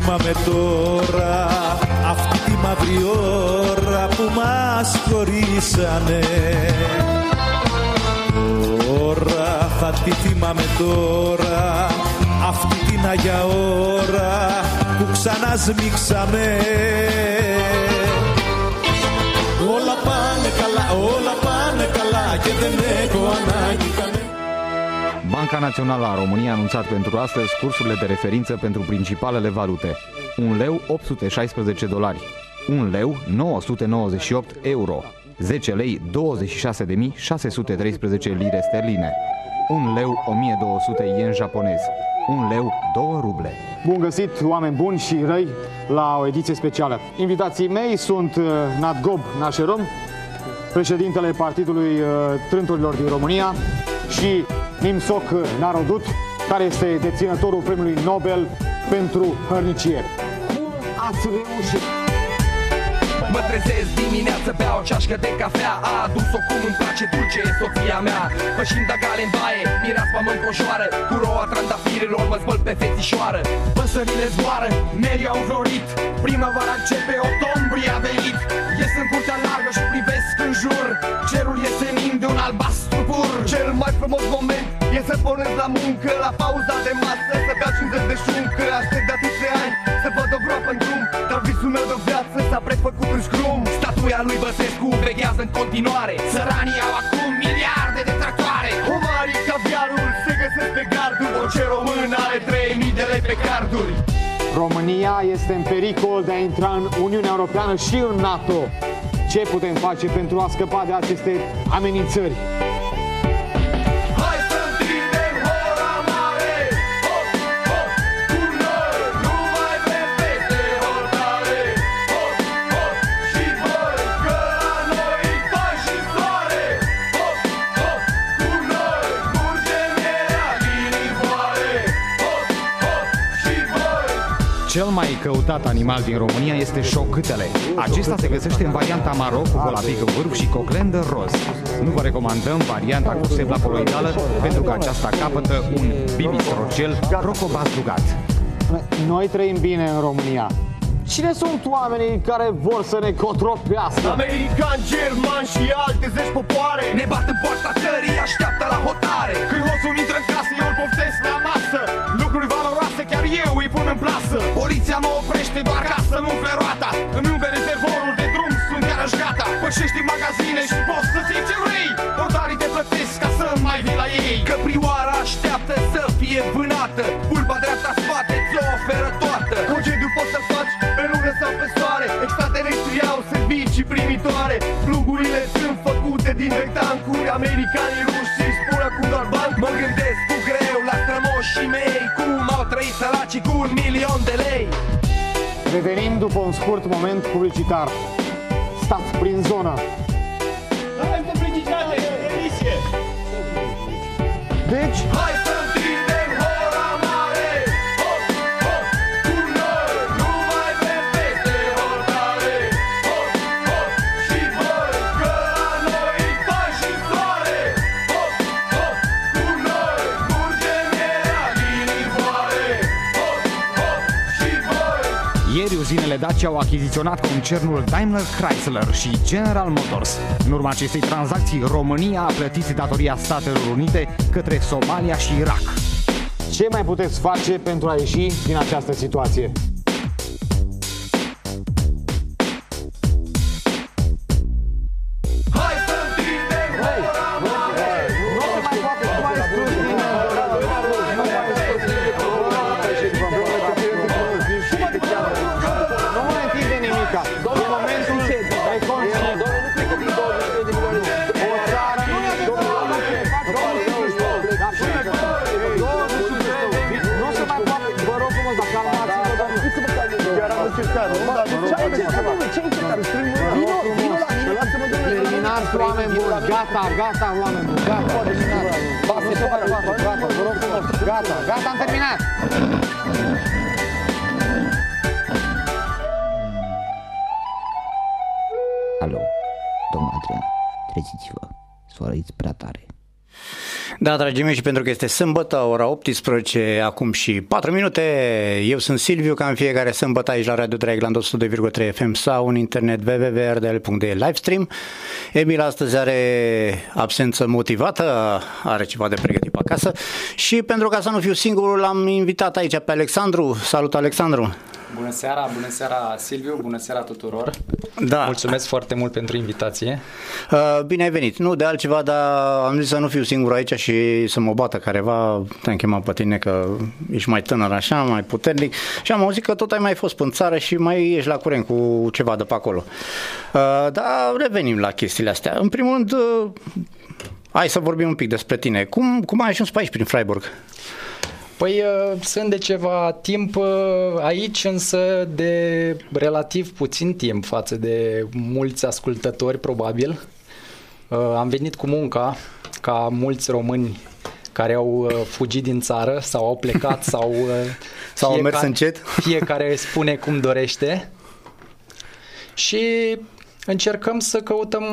θυμάμαι τώρα αυτή τη μαύρη ώρα που μας χωρίσανε. Τώρα θα τη θυμάμαι τώρα αυτή την Αγιά ώρα που ξανά σμίξαμε Όλα πάνε καλά, όλα πάνε καλά και δεν έχω ανάγκη κανένα Banca Națională a României a anunțat pentru astăzi cursurile de referință pentru principalele valute. 1 leu 816 dolari, 1 leu 998 euro, 10 lei 26.613 lire sterline, 1 leu 1200 yen japonez, 1 leu 2 ruble. Bun găsit, oameni buni și răi, la o ediție specială. Invitații mei sunt uh, Nadgob Nașerom, președintele Partidului uh, Trânturilor din România și Nimsoc Narodut, care este deținătorul premiului Nobel pentru hărnicie. Cum ați reușit? Mă trezesc dimineață, beau o ceașcă de cafea. A adus-o cum îmi place dulce, e soția mea. Pășind gale în baie, mireaspa mă încojoară Cu roa trandafirilor mă spăl pe fetișoară. Păsările zboară, merii au înflorit Primăvara începe, octombrie a venit. Ies în curtea largă și privesc în jur. Cerul e senin de un albastru pur Cel mai frumos moment. E să pornesc la muncă La pauza de masă, să beau 50 de șuncă Aștept de atâția ani să văd o groapă în drum. Dar visul meu de viață s-a prefăcut în scrum. Statuia lui Băsescu veghează în continuare. Săranii au acum miliarde de tractoare. Omarii caviarul se găsesc pe garduri. Orice român are 3000 de lei pe carduri. România este în pericol de a intra în Uniunea Europeană și în NATO. Ce putem face pentru a scăpa de aceste amenințări? Cel mai căutat animal din România este șocâtele. Acesta se găsește în varianta maro cu volapică vârf și coclendă roz. Nu vă recomandăm varianta cu sebla coloidală pentru că aceasta capătă un bibistrocel crocobazdugat. Noi trăim bine în România. Cine sunt oamenii care vor să ne cotropească? Americani, germani și alte zeci popoare Ne bat în poarta țării, așteaptă la hotare Când hoțul intră în casă, eu îl poftesc la masă Lucruri valoroase, chiar eu îi pun în plasă. Poliția mă oprește doar ca să nu umple roata. Îmi umple rezervorul de drum, sunt iarăși șgata. Pășești în magazine și poți să ții ce vrei. Portarii te plătesc ca să mai vii la ei. Căprioara așteaptă să fie vânată. Pulpa dreapta spate ți-o oferă toată. Concediu poți să faci pe lună sau pe soare. Extraterestrii au servicii primitoare. Plugurile sunt făcute din rectancuri Americanii săracii cu un milion de lei Revenim după un scurt moment publicitar. Stați prin zonă. Avem publicitate, emisie. Deci, Hai să uzinele Dacia au achiziționat concernul Daimler Chrysler și General Motors. În urma acestei tranzacții, România a plătit datoria Statelor Unite către Somalia și Irak. ce mai puteți face pentru a ieși din această situație? Gata, gata, oameni buni. Gata, eliminați. Basta, gata, gata, gata, vă rog frumos. Gata, gata, am terminat. Da, dragii mei, și pentru că este sâmbătă, ora 18, acum și 4 minute, eu sunt Silviu, ca în fiecare sâmbătă aici la Radio Draigland 102,3 FM sau în internet www.rdl.de livestream. Emil astăzi are absență motivată, are ceva de pregătit pe acasă și pentru ca să nu fiu singurul, l-am invitat aici pe Alexandru. Salut, Alexandru! Bună seara, bună seara Silviu, bună seara tuturor. Da. Mulțumesc foarte mult pentru invitație. Uh, bine ai venit. Nu de altceva, dar am zis să nu fiu singur aici și să mă bată careva. Te-am chemat pe tine că ești mai tânăr așa, mai puternic și am auzit că tot ai mai fost în țară și mai ești la curent cu ceva de pe acolo. Uh, dar revenim la chestiile astea. În primul rând, uh, hai să vorbim un pic despre tine. Cum, cum ai ajuns pe aici, prin Freiburg? Păi uh, sunt de ceva timp uh, aici, însă de relativ puțin timp față de mulți ascultători, probabil. Uh, am venit cu munca, ca mulți români care au fugit din țară sau au plecat sau, sau au mers încet. Fiecare spune cum dorește. Și încercăm să căutăm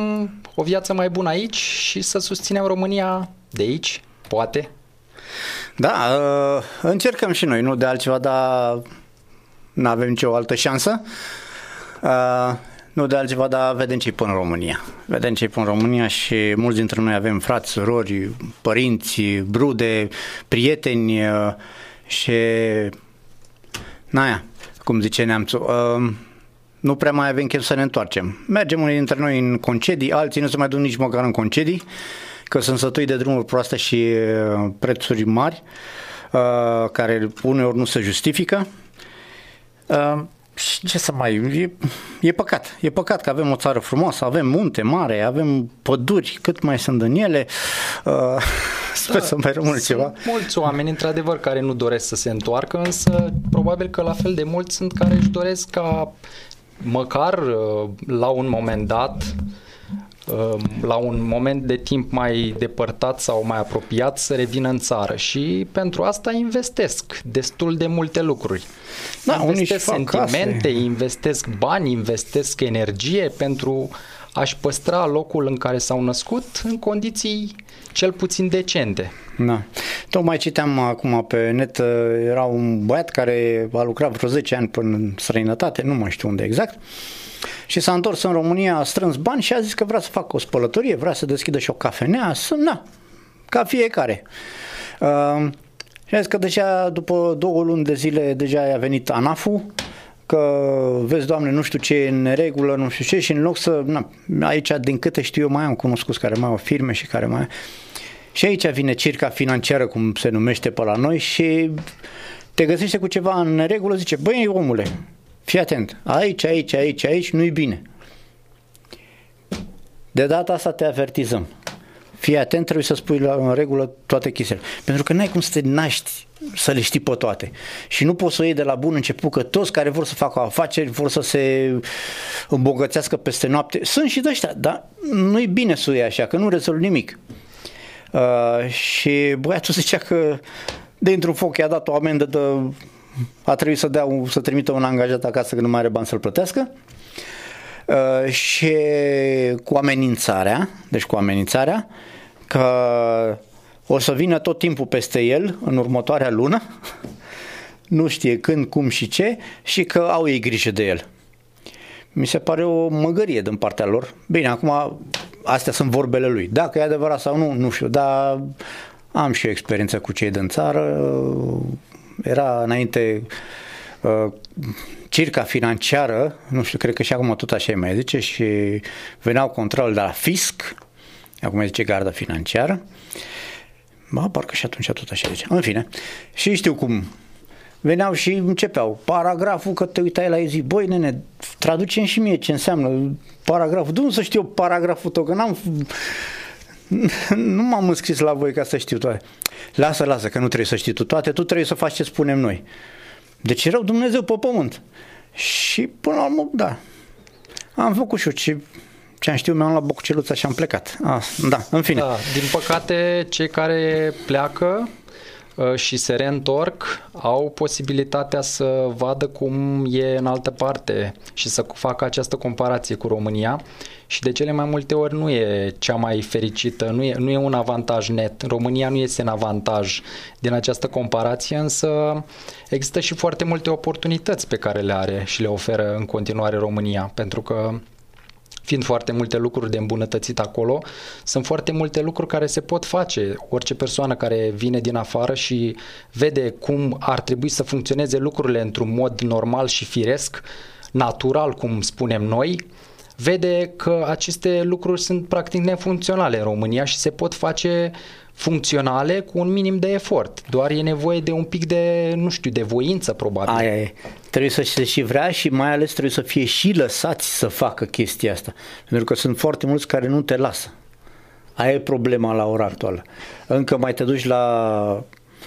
o viață mai bună aici și să susținem România de aici, poate, da, uh, încercăm și noi, nu de altceva, dar nu avem nicio altă șansă. Uh, nu de altceva, dar vedem ce-i până în România. Vedem ce-i până în România și mulți dintre noi avem frați, surori, părinți, brude, prieteni uh, și naia, cum zice neamțul, nu prea mai avem chef să ne întoarcem. Mergem unii dintre noi în concedii, alții nu se mai duc nici măcar în concedii că sunt sătui de drumuri proaste și uh, prețuri mari, uh, care uneori nu se justifică. Uh, și ce să mai... E, e păcat. E păcat că avem o țară frumoasă, avem munte mare, avem păduri, cât mai sunt în ele. sper da, să mai rămână ceva. mulți oameni, într-adevăr, care nu doresc să se întoarcă, însă probabil că la fel de mulți sunt care își doresc ca măcar la un moment dat Um, la un moment de timp mai depărtat sau mai apropiat să revină în țară și pentru asta investesc destul de multe lucruri. Da, investesc sentimente, case. investesc bani, investesc energie pentru a-și păstra locul în care s-au născut în condiții cel puțin decente. Da. Tocmai citeam acum pe net, uh, era un băiat care a lucrat vreo 10 ani până în străinătate, nu mai știu unde exact, și s-a întors în România, a strâns bani și a zis că vrea să facă o spălătorie, vrea să deschidă și o cafenea, să, na, ca fiecare. Uh, și a zis că deja după două luni de zile deja a venit ANAF-ul, că vezi, doamne, nu știu ce e în regulă, nu știu ce, și în loc să, na, aici, din câte știu eu, mai am cunoscut care mai au firme și care mai... Și aici vine circa financiară, cum se numește pe la noi, și te găsește cu ceva în regulă, zice, băi, omule, Fii atent, aici, aici, aici, aici nu-i bine. De data asta te avertizăm. Fii atent, trebuie să spui la, în regulă toate chestiile. Pentru că n-ai cum să te naști să le știi pe toate. Și nu poți să o iei de la bun început că toți care vor să facă afaceri vor să se îmbogățească peste noapte. Sunt și de ăștia, dar nu-i bine să o iei așa, că nu rezolvi nimic. Uh, și băiatul zicea că dintr-un foc i-a dat o amendă de a trebuit să, dea un, să trimită un angajat acasă că nu mai are bani să-l plătească uh, și cu amenințarea, deci cu amenințarea că o să vină tot timpul peste el în următoarea lună, nu știe când, cum și ce și că au ei grijă de el. Mi se pare o măgărie din partea lor. Bine, acum astea sunt vorbele lui. Dacă e adevărat sau nu, nu știu, dar am și eu experiență cu cei din țară, era înainte uh, circa financiară, nu știu, cred că și acum tot așa mai zice, și veneau control de la fisc, acum zice garda financiară, ba, parcă și atunci tot așa zice. În fine, și știu cum veneau și începeau paragraful, că te uitai la ei zi, băi nene, traducem și mie ce înseamnă paragraful, de unde să știu paragraful tău, că n-am nu m-am înscris la voi ca să știu toate. Lasă, lasă, că nu trebuie să știi tu toate, tu trebuie să faci ce spunem noi. Deci rău Dumnezeu pe pământ. Și până la urmă, da, am făcut și eu ce, ce am știut, mi-am luat bocuceluța și am plecat. Ah, da, în fine. Da, din păcate, cei care pleacă uh, și se reîntorc au posibilitatea să vadă cum e în altă parte și să facă această comparație cu România și de cele mai multe ori nu e cea mai fericită, nu e, nu e un avantaj net. România nu este în avantaj din această comparație, însă există și foarte multe oportunități pe care le are și le oferă în continuare România, pentru că fiind foarte multe lucruri de îmbunătățit acolo, sunt foarte multe lucruri care se pot face. Orice persoană care vine din afară și vede cum ar trebui să funcționeze lucrurile într-un mod normal și firesc, natural, cum spunem noi, vede că aceste lucruri sunt practic nefuncționale în România și se pot face funcționale cu un minim de efort. Doar e nevoie de un pic de, nu știu, de voință probabil. Aia e. Trebuie să se și vrea și mai ales trebuie să fie și lăsați să facă chestia asta. Pentru că sunt foarte mulți care nu te lasă. Aia e problema la ora actuală. Încă mai te duci la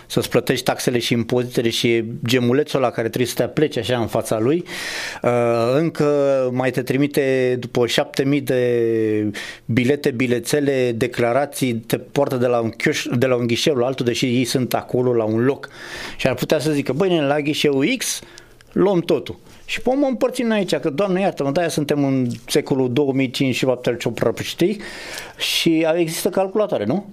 să-ți plătești taxele și impozitele și gemulețul la care trebuie să te apleci așa în fața lui, uh, încă mai te trimite după 7000 de bilete, bilețele, declarații, te poartă de la un, chioș, de la un ghișeu la altul, deși ei sunt acolo la un loc. Și ar putea să zică, băi, la ghișeu X luăm totul. Și pe mă împărțim aici, că doamne iartă-mă, de suntem în secolul 2005 și știi? Și există calculatoare, nu?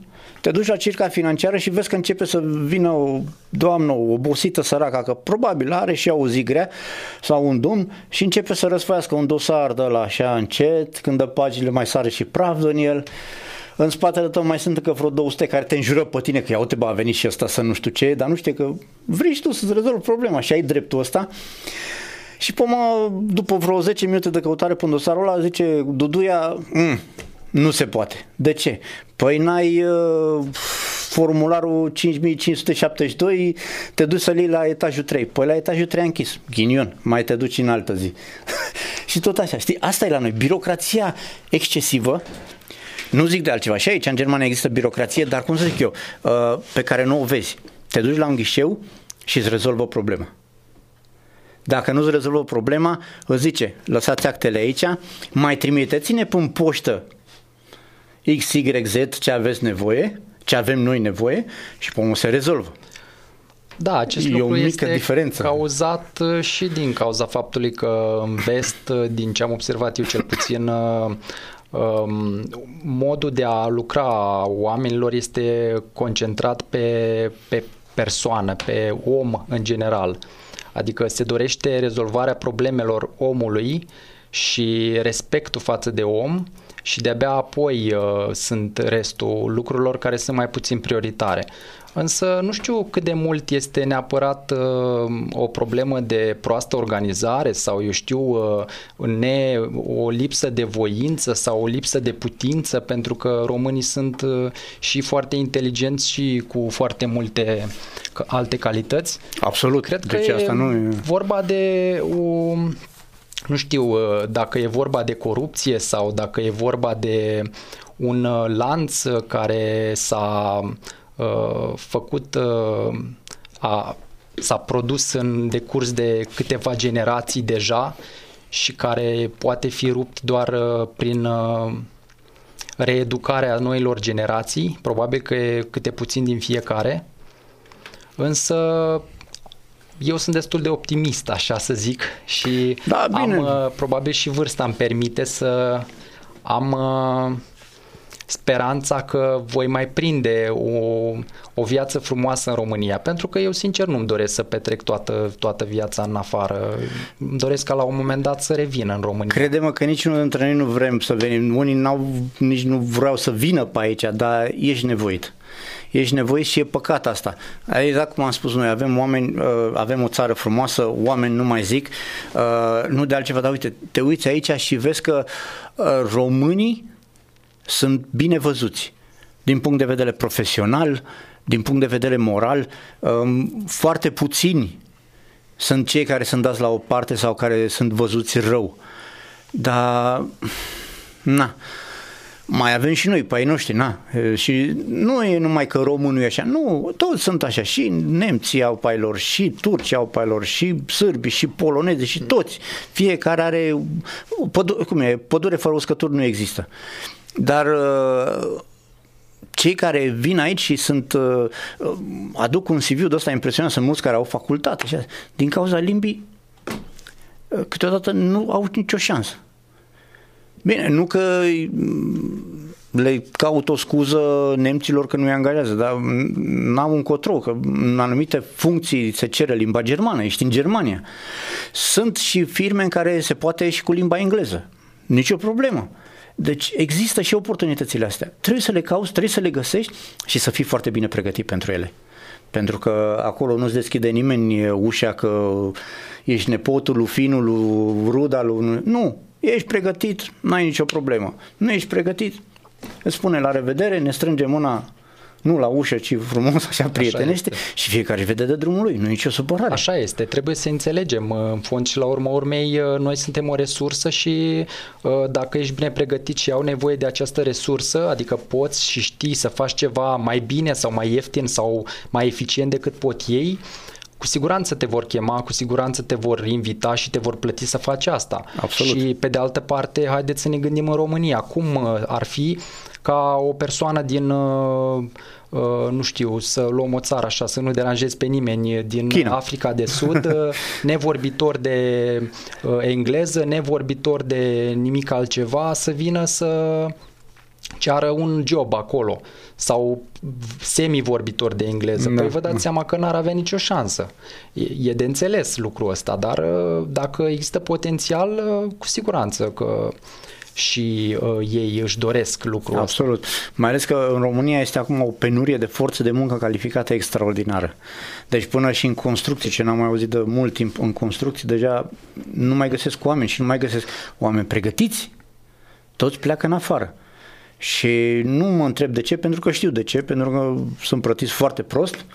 te duci la circa financiară și vezi că începe să vină o doamnă obosită săracă, că probabil are și ea o zi grea sau un domn și începe să răsfoiască un dosar de la așa încet, când dă paginile mai sare și praf în el. În spatele tău mai sunt încă vreo 200 care te înjură pe tine că ia uite, bă, a venit și ăsta să nu știu ce, dar nu știe că vrei și tu să-ți rezolvi problema și ai dreptul ăsta. Și pe mă, după vreo 10 minute de căutare pe dosarul ăla, zice Duduia, mm, nu se poate. De ce? Păi n-ai uh, formularul 5572, te duci să-l iei la etajul 3. Păi la etajul 3 a închis. Ghinion, mai te duci în altă zi. și tot așa, știi? Asta e la noi. Birocrația excesivă nu zic de altceva. Și aici, în Germania, există birocrație, dar cum să zic eu, uh, pe care nu o vezi. Te duci la un ghișeu și îți rezolvă problema. Dacă nu-ți rezolvă problema, îți zice, lăsați actele aici, mai trimiteți-ne pe poștă XYZ ce aveți nevoie, ce avem noi nevoie și pe se rezolvă. Da, acest e lucru o mică este diferență. cauzat uh, și din cauza faptului că în vest, uh, din ce am observat eu cel puțin, uh, um, modul de a lucra a oamenilor este concentrat pe, pe persoană, pe om în general. Adică se dorește rezolvarea problemelor omului și respectul față de om și de-abia apoi uh, sunt restul lucrurilor care sunt mai puțin prioritare. Însă nu știu cât de mult este neapărat uh, o problemă de proastă organizare sau eu știu uh, ne, o lipsă de voință sau o lipsă de putință pentru că românii sunt uh, și foarte inteligenți și cu foarte multe alte calități. Absolut. Cred că deci e asta nu e... vorba de o nu știu uh, dacă e vorba de corupție sau dacă e vorba de un uh, lanț care s-a uh, făcut, uh, a, s-a produs în decurs de câteva generații deja și care poate fi rupt doar uh, prin uh, reeducarea noilor generații, probabil că e câte puțin din fiecare, însă eu sunt destul de optimist, așa să zic, și da, bine. am, uh, probabil și vârsta îmi permite să am uh, speranța că voi mai prinde o, o viață frumoasă în România, pentru că eu sincer nu-mi doresc să petrec toată, toată viața în afară. Îmi doresc ca la un moment dat să revin în România. Crede-mă că niciunul dintre noi nu vrem să venim. Unii n-au, nici nu vreau să vină pe aici, dar ești nevoit ești nevoit și e păcat asta. Exact cum am spus noi, avem oameni, uh, avem o țară frumoasă, oameni nu mai zic, uh, nu de altceva, dar uite, te uiți aici și vezi că uh, românii sunt bine văzuți din punct de vedere profesional, din punct de vedere moral, um, foarte puțini sunt cei care sunt dați la o parte sau care sunt văzuți rău. Dar, na, mai avem și noi pe ai noștri, na. Și nu e numai că românul e așa, nu, toți sunt așa, și nemții au pe lor, și turci au pe lor, și sârbi, și polonezi, și toți. Fiecare are, pădure, cum e, pădure fără uscături nu există. Dar cei care vin aici și sunt, aduc un CV de ăsta impresionant, sunt mulți care au facultate, așa, din cauza limbii, câteodată nu au nicio șansă Bine, nu că mm, le caut o scuză nemților că nu-i angajează, dar n-am un control, că în anumite funcții se cere limba germană, ești în Germania. Sunt și firme în care se poate și cu limba engleză. Nicio problemă. Deci există și oportunitățile astea. Trebuie să le cauți, trebuie să le găsești și să fii foarte bine pregătit pentru ele. Pentru că acolo nu-ți deschide nimeni ușa că ești nepotul lui finul, lui ruda, lui... Nu, ești pregătit, n-ai nicio problemă. Nu ești pregătit, îți spune la revedere, ne strângem mâna nu la ușă, ci frumos, așa prietenește așa și fiecare vede de drumul lui, nu e nicio supărare. Așa este, trebuie să înțelegem în fond și la urma urmei noi suntem o resursă și dacă ești bine pregătit și au nevoie de această resursă, adică poți și știi să faci ceva mai bine sau mai ieftin sau mai eficient decât pot ei, cu siguranță te vor chema, cu siguranță te vor invita și te vor plăti să faci asta. Absolut. Și pe de altă parte, haideți să ne gândim în România, cum ar fi ca o persoană din uh, Uh, nu știu, să luăm o țară așa, să nu deranjezi pe nimeni din China. Africa de Sud, uh, nevorbitor de uh, engleză, nevorbitor de nimic altceva, să vină să ceară un job acolo sau semi-vorbitor de engleză. Da. Păi vă dați seama că n-ar avea nicio șansă. E, e de înțeles lucrul ăsta, dar dacă există potențial, cu siguranță că și uh, ei își doresc lucrul Absolut. Asta. Mai ales că în România este acum o penurie de forță de muncă calificată extraordinară. Deci până și în construcții, ce n-am mai auzit de mult timp, în construcții deja nu mai găsesc oameni și nu mai găsesc oameni pregătiți. Toți pleacă în afară. Și nu mă întreb de ce, pentru că știu de ce, pentru că sunt plătiți foarte prost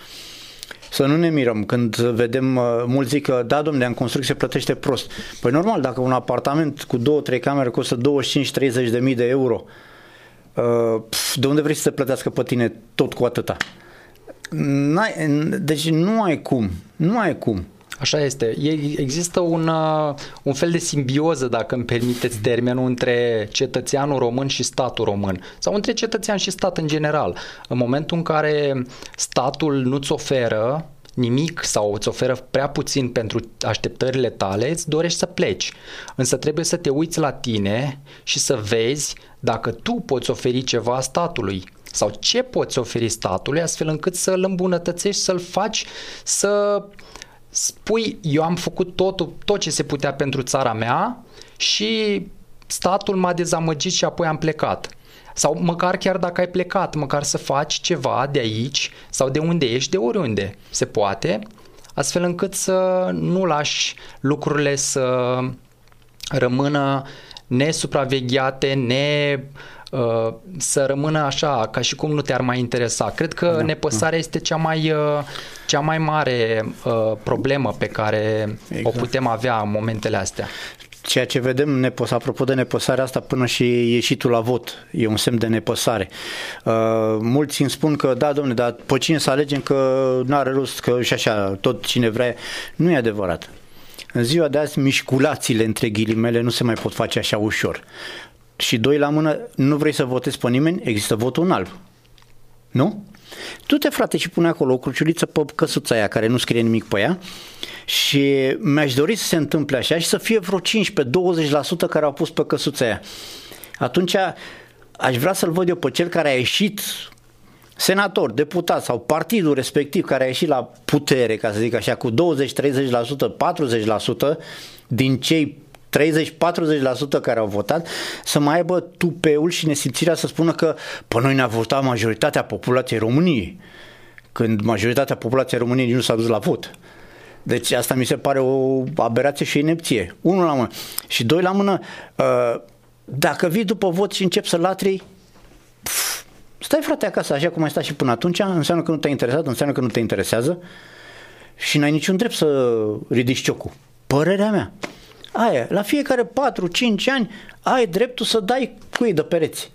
să nu ne mirăm când vedem, uh, mulți zic că da, domnule, în construcție plătește prost. Păi normal, dacă un apartament cu două, trei camere costă 25-30 de mii de euro, uh, de unde vrei să te plătească pe tine tot cu atâta? N-ai, deci nu ai cum, nu ai cum. Așa este. Există un, uh, un fel de simbioză, dacă îmi permiteți termenul, între cetățeanul român și statul român sau între cetățean și stat în general. În momentul în care statul nu-ți oferă nimic sau îți oferă prea puțin pentru așteptările tale, îți dorești să pleci. Însă trebuie să te uiți la tine și să vezi dacă tu poți oferi ceva statului sau ce poți oferi statului astfel încât să-l îmbunătățești, să-l faci să spui, eu am făcut tot, tot ce se putea pentru țara mea și statul m-a dezamăgit și apoi am plecat. Sau măcar chiar dacă ai plecat, măcar să faci ceva de aici sau de unde ești, de oriunde se poate, astfel încât să nu lași lucrurile să rămână nesupravegheate, ne uh, să rămână așa, ca și cum nu te-ar mai interesa. Cred că da, nepăsarea da. este cea mai, uh, cea mai mare uh, problemă pe care exact. o putem avea în momentele astea ceea ce vedem, nepăs, apropo de nepăsarea asta, până și ieșitul la vot, e un semn de nepăsare. Uh, mulți îmi spun că, da, domne, dar pe cine să alegem că nu are rost, că și așa, tot cine vrea. Nu e adevărat. În ziua de azi, mișculațiile între ghilimele nu se mai pot face așa ușor. Și doi la mână, nu vrei să votezi pe nimeni, există votul în alb. Nu? Tu te frate și pune acolo o cruciuliță pe căsuța aia care nu scrie nimic pe ea și mi-aș dori să se întâmple așa și să fie vreo 15-20% care au pus pe căsuța aia. Atunci aș vrea să-l văd eu pe cel care a ieșit senator, deputat sau partidul respectiv care a ieșit la putere, ca să zic așa, cu 20-30%, 40% din cei 30-40% care au votat, să mai aibă tupeul și nesimțirea să spună că pe noi ne-a votat majoritatea populației României, când majoritatea populației României nu s-a dus la vot. Deci asta mi se pare o aberație și inepție. Unul la mână. Și doi la mână, uh, dacă vii după vot și începi să latri, stai frate acasă, așa cum ai stat și până atunci, înseamnă că nu te-a interesat, înseamnă că nu te interesează și n-ai niciun drept să ridici ciocul. Părerea mea. Aia, la fiecare 4-5 ani ai dreptul să dai cui de pereți.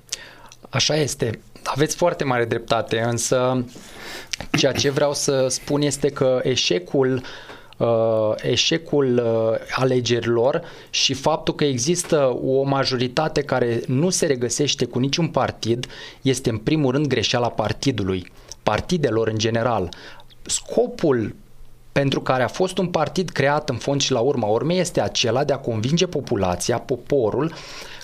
Așa este. Aveți foarte mare dreptate, însă ceea ce vreau să spun este că eșecul uh, eșecul uh, alegerilor și faptul că există o majoritate care nu se regăsește cu niciun partid este în primul rând greșeala partidului, partidelor în general. Scopul pentru care a fost un partid creat în fond și la urma urmei este acela de a convinge populația, poporul,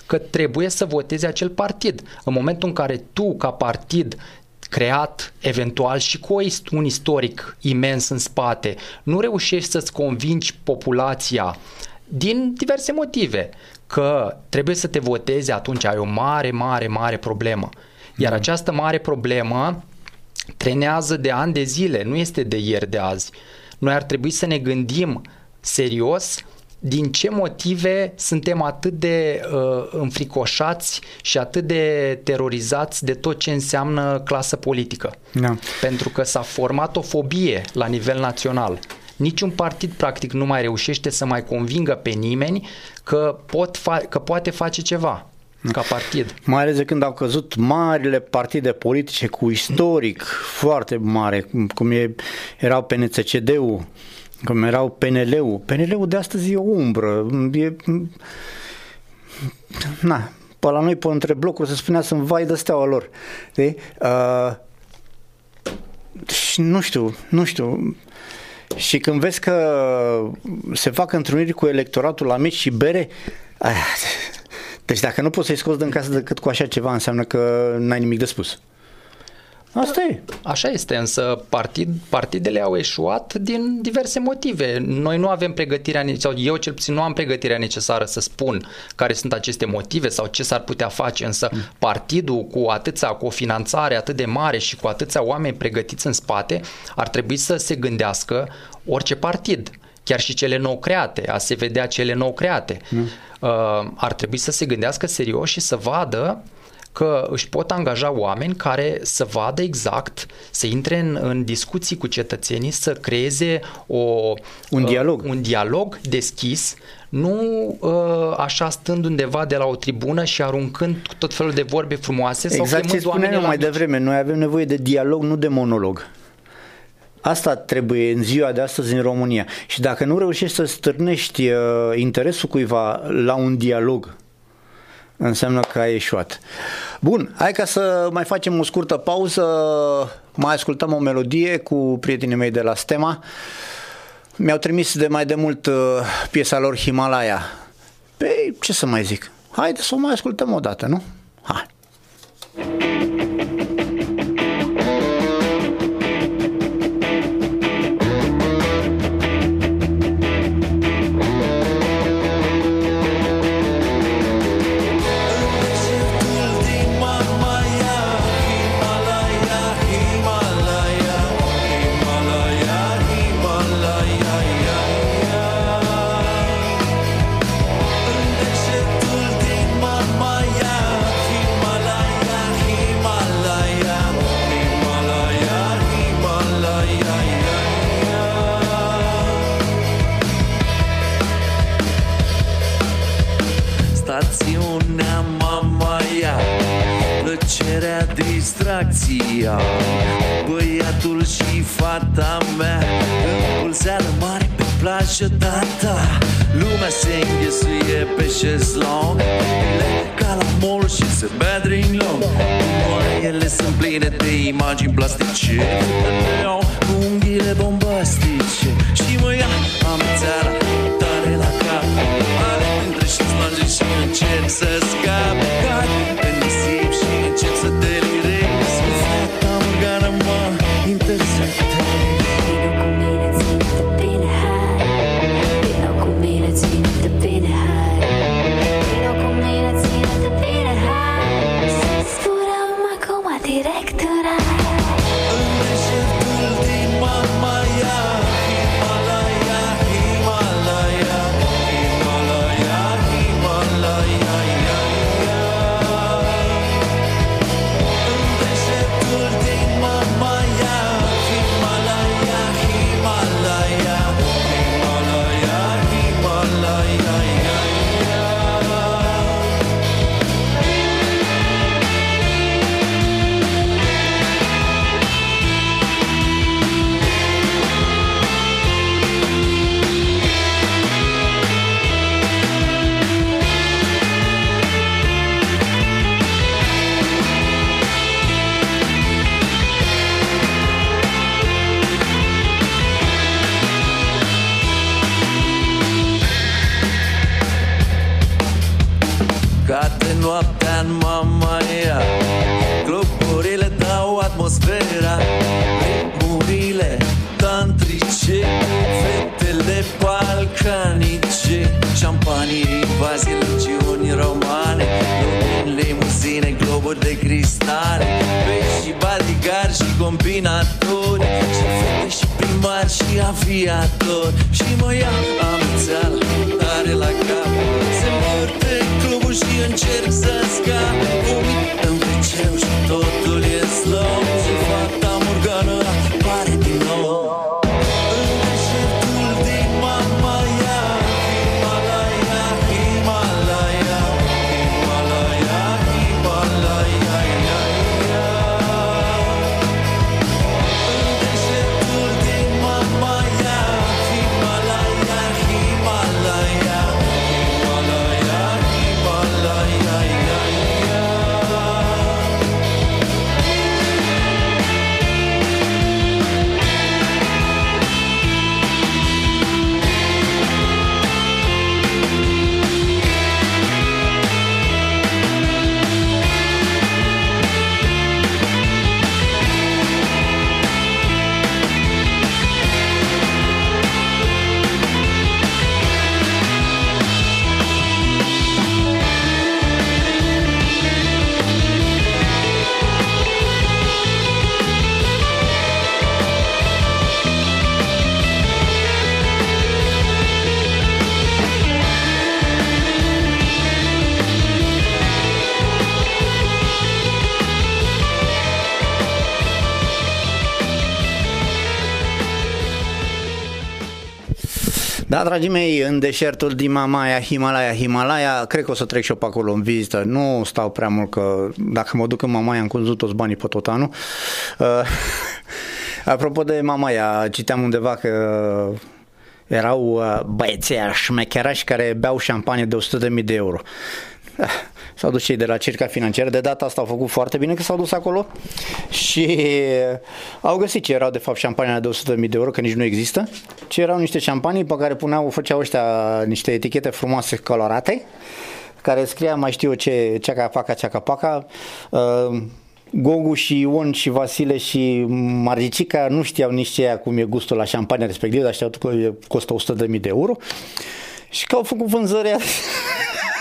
că trebuie să voteze acel partid. În momentul în care tu, ca partid, creat eventual și cu un istoric imens în spate, nu reușești să-ți convingi populația din diverse motive că trebuie să te voteze, atunci ai o mare, mare, mare problemă. Iar mm. această mare problemă trenează de ani de zile, nu este de ieri de azi. Noi ar trebui să ne gândim serios din ce motive suntem atât de uh, înfricoșați și atât de terorizați de tot ce înseamnă clasă politică. Da. Pentru că s-a format o fobie la nivel național. Niciun partid practic nu mai reușește să mai convingă pe nimeni că, pot fa- că poate face ceva ca partid. Mai ales de când au căzut marile partide politice cu istoric foarte mare, cum e, erau PNCCD-ul, cum erau PNL-ul. PNL-ul de astăzi e o umbră. E, na, pe la noi, pe între blocuri, se spunea sunt vai de steaua lor. De? Uh, și nu știu, nu știu. Și când vezi că se fac întruniri cu electoratul la mici și bere, uh, deci dacă nu poți să-i scoți din casă decât cu așa ceva, înseamnă că n-ai nimic de spus. Asta e. Așa este, însă partid, partidele au eșuat din diverse motive. Noi nu avem pregătirea, sau eu cel puțin nu am pregătirea necesară să spun care sunt aceste motive sau ce s-ar putea face, însă partidul cu atâția, cu o finanțare atât de mare și cu atâția oameni pregătiți în spate, ar trebui să se gândească orice partid, chiar și cele nou create, a se vedea cele nou create. Mm. Uh, ar trebui să se gândească serios și să vadă că își pot angaja oameni care să vadă exact, să intre în, în discuții cu cetățenii, să creeze o, un, dialog. Uh, un dialog deschis, nu uh, așa stând undeva de la o tribună și aruncând tot felul de vorbe frumoase exact sau ce spuneam mai devreme, noi avem nevoie de dialog, nu de monolog. Asta trebuie în ziua de astăzi în România. Și dacă nu reușești să stârnești uh, interesul cuiva la un dialog, înseamnă că ai ieșuat. Bun, hai ca să mai facem o scurtă pauză, mai ascultăm o melodie cu prietenii mei de la Stema. Mi-au trimis de mai de mult uh, piesa lor Himalaya. Păi, ce să mai zic? Haide să o mai ascultăm o dată, nu? Da, dragii mei, în deșertul din Mamaia, Himalaya, Himalaya, cred că o să trec și eu pe acolo în vizită. Nu stau prea mult, că dacă mă duc în Mamaia am cunzut toți banii pe tot anul. Uh, apropo de Mamaia, citeam undeva că erau uh, băieții aia șmecherași care beau șampanie de 100.000 de euro. Ah, S-au dus cei de la Circa Financiară, de data asta au făcut foarte bine că s-au dus acolo. Și au găsit ce erau de fapt șampania de 100.000 de euro, că nici nu există, ce erau niște șampanii pe care puneau, făceau ăștia niște etichete frumoase colorate, care scria mai știu eu ce, ceaca paca, ceaca paca, uh, Gogu și Ion și Vasile și Maricica nu știau nici ce e, cum e gustul la șampania respectiv, dar știau că e- costă 100.000 de euro. Și că au făcut vânzări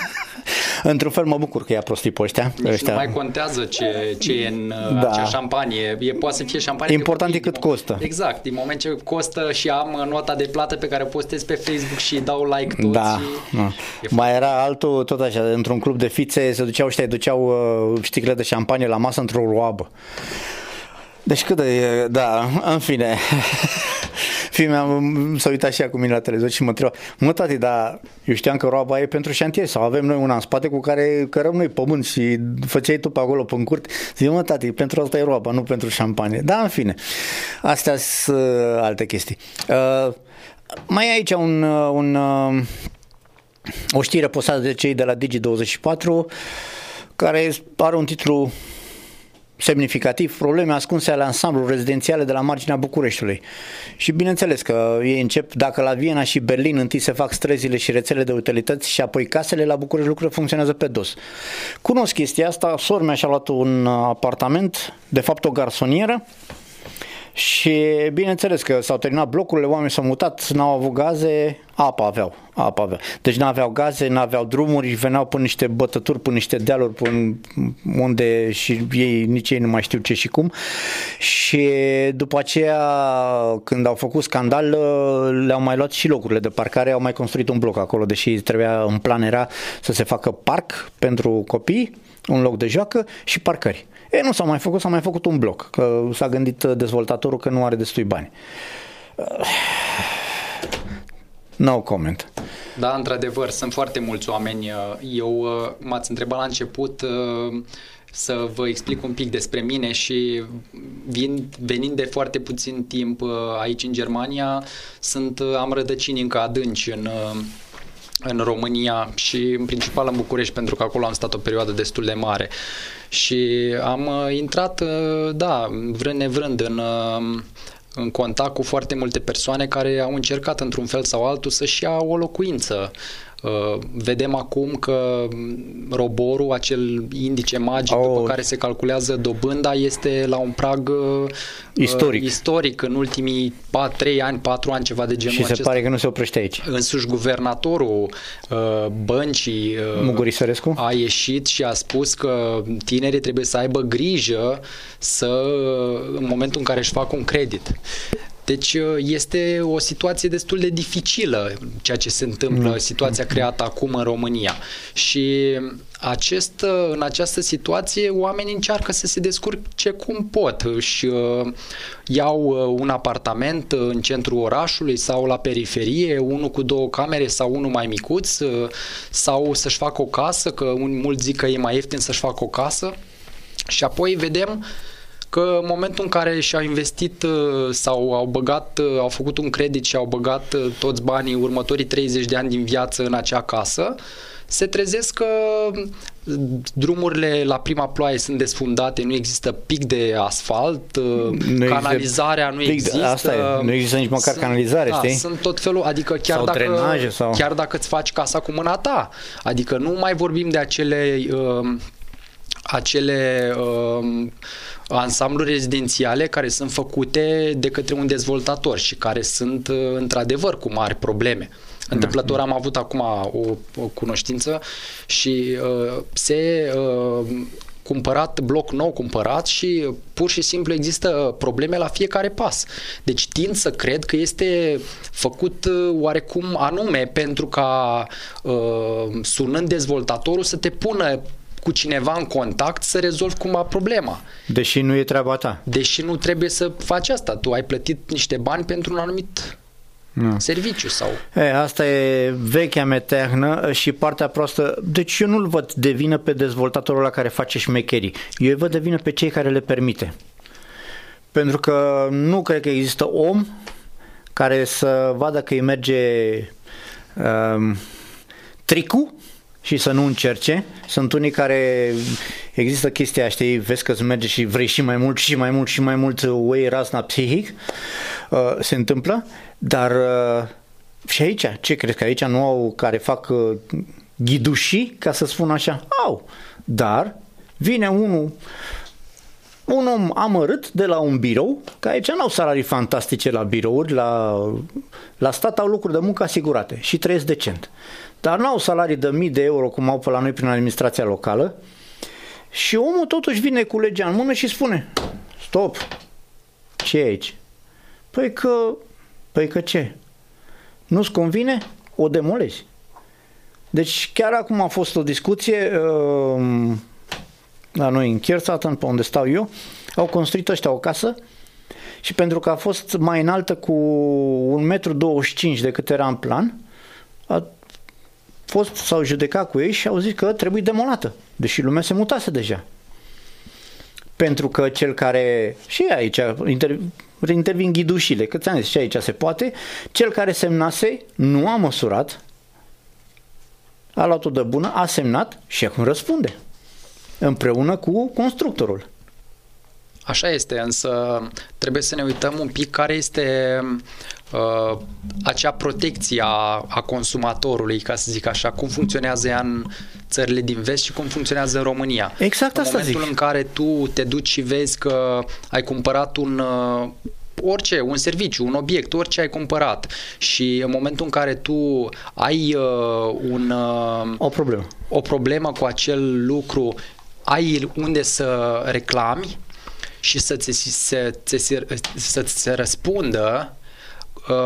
Într-un fel mă bucur că ia prostii pe ăștia. Nici ăștia. nu mai contează ce, ce e în Da. da. acea șampanie. E, poate să fie șampanie. Important de e cât copii. costă. Exact. Din moment ce costă și am nota de plată pe care o postez pe Facebook și dau like toți. Da, și... da. Mai era altul, tot așa, într-un club de fițe, se duceau ăștia, duceau uh, sticle de șampanie la masă într-o roabă. Deci cât de, da, în fine. Fiul meu s-a uitat și ea cu mine la televizor și mă întreba, mă tati, dar eu știam că roaba e pentru șantier sau avem noi una în spate cu care cărăm noi pământ și făceai tu pe acolo pe curte. Zic, mă tati, pentru asta e roaba, nu pentru șampanie. Da, în fine, astea sunt uh, alte chestii. Uh, mai e aici un, uh, un uh, o știre postată de cei de la Digi24 care are un titlu semnificativ probleme ascunse ale ansamblului rezidențiale de la marginea Bucureștiului. Și bineînțeles că ei încep, dacă la Viena și Berlin întâi se fac străzile și rețele de utilități și apoi casele, la București lucrurile funcționează pe dos. Cunosc chestia asta, sor mea și-a luat un apartament, de fapt o garsonieră, și bineînțeles că s-au terminat blocurile, oamenii s-au mutat, n-au avut gaze, apă aveau, apă aveau. Deci n-aveau gaze, n-aveau drumuri, veneau pe niște bătături, pe niște dealuri, pe unde și ei, nici ei nu mai știu ce și cum. Și după aceea, când au făcut scandal, le-au mai luat și locurile de parcare, au mai construit un bloc acolo, deși trebuia, în plan era să se facă parc pentru copii, un loc de joacă și parcări. E, nu s-a mai făcut, s-a mai făcut un bloc, că s-a gândit dezvoltatorul că nu are destui bani. No comment. Da, într-adevăr, sunt foarte mulți oameni. Eu m-ați întrebat la început să vă explic un pic despre mine și vin, venind de foarte puțin timp aici în Germania, sunt, am rădăcini încă adânci în, în România și în principal în București pentru că acolo am stat o perioadă destul de mare și am intrat, da, vrând nevrând în în contact cu foarte multe persoane care au încercat într-un fel sau altul să-și ia o locuință. Uh, vedem acum că roborul, acel indice magic Oh. după care se calculează dobânda, este la un prag uh, Istoric. istoric în ultimii 4, 3 ani, 4 ani, ceva de genul Și se acesta. pare că nu se oprește aici. Însuși guvernatorul uh, băncii uh, Mugurisărescu? a ieșit și a spus că tinerii trebuie să aibă grijă să în momentul în care își fac un credit. Deci uh, este o situație destul de dificilă ceea ce se întâmplă, situația creată acum în România. Și acest, uh, în această situație oamenii încearcă să se descurce cum pot. Își uh, iau uh, un apartament uh, în centrul orașului sau la periferie, unul cu două camere sau unul mai micuț, uh, sau să-și facă o casă, că un, mulți zic că e mai ieftin să-și facă o casă. Și apoi vedem că în momentul în care și-au investit uh, sau au băgat, uh, au făcut un credit și au băgat uh, toți banii următorii 30 de ani din viață în acea casă, se trezesc că drumurile la prima ploaie sunt desfundate, nu există pic de asfalt, Nu există canalizarea nu pic de- există. asta e, nu există nici măcar canalizare, da, știi? Sunt tot felul, adică chiar Sau dacă, drenaje sau- chiar dacă îți faci casa cu mâna ta, adică nu mai vorbim de acele uh, acele uh, ansambluri rezidențiale care sunt făcute de către un dezvoltator și care sunt uh, într-adevăr cu mari probleme. Întâmplător am avut acum o, o cunoștință și uh, se uh, cumpărat bloc nou cumpărat și pur și simplu există probleme la fiecare pas. Deci tind să cred că este făcut uh, oarecum anume pentru ca uh, sunând dezvoltatorul să te pună cu cineva în contact să rezolvi cumva problema. Deși nu e treaba ta. Deși nu trebuie să faci asta. Tu ai plătit niște bani pentru un anumit Nu. serviciu sau... E, asta e vechea meteahnă și partea proastă. Deci eu nu-l văd de vină pe dezvoltatorul la care face șmecherii. Eu îi văd de vină pe cei care le permite. Pentru că nu cred că există om care să vadă că îi merge um, tricul și să nu încerce. Sunt unii care există chestia, știi, vezi că îți merge și vrei și mai mult și mai mult și mai mult way rasna psihic. Uh, se întâmplă, dar uh, și aici, ce crezi că aici nu au care fac uh, ghidușii, ca să spun așa? Au, dar vine unul un om amărât de la un birou, că aici nu au salarii fantastice la birouri, la, la stat au lucruri de muncă asigurate și trăiesc decent. Dar nu au salarii de mii de euro cum au pe la noi prin administrația locală și omul totuși vine cu legea în mână și spune stop, ce e aici? Păi că, păi că ce? Nu-ți convine? O demolezi. Deci chiar acum a fost o discuție uh, la noi în Kiersaten, pe unde stau eu, au construit ăștia o casă și pentru că a fost mai înaltă cu 1,25 m decât era în plan, a fost, s-au judecat cu ei și au zis că trebuie demolată, deși lumea se mutase deja. Pentru că cel care, și aici inter, intervin ghidușile, că ți-am zis și aici se poate, cel care semnase nu a măsurat, a luat-o de bună, a semnat și acum răspunde împreună cu constructorul. Așa este, însă trebuie să ne uităm un pic care este uh, acea protecție a, a consumatorului, ca să zic așa, cum funcționează ea în țările din vest și cum funcționează în România. Exact în asta momentul zic. în care tu te duci și vezi că ai cumpărat un uh, orice, un serviciu, un obiect, orice ai cumpărat și în momentul în care tu ai uh, un uh, O problemă. o problemă cu acel lucru, ai unde să reclami și să ți se, ți se, să ți se răspundă, uh,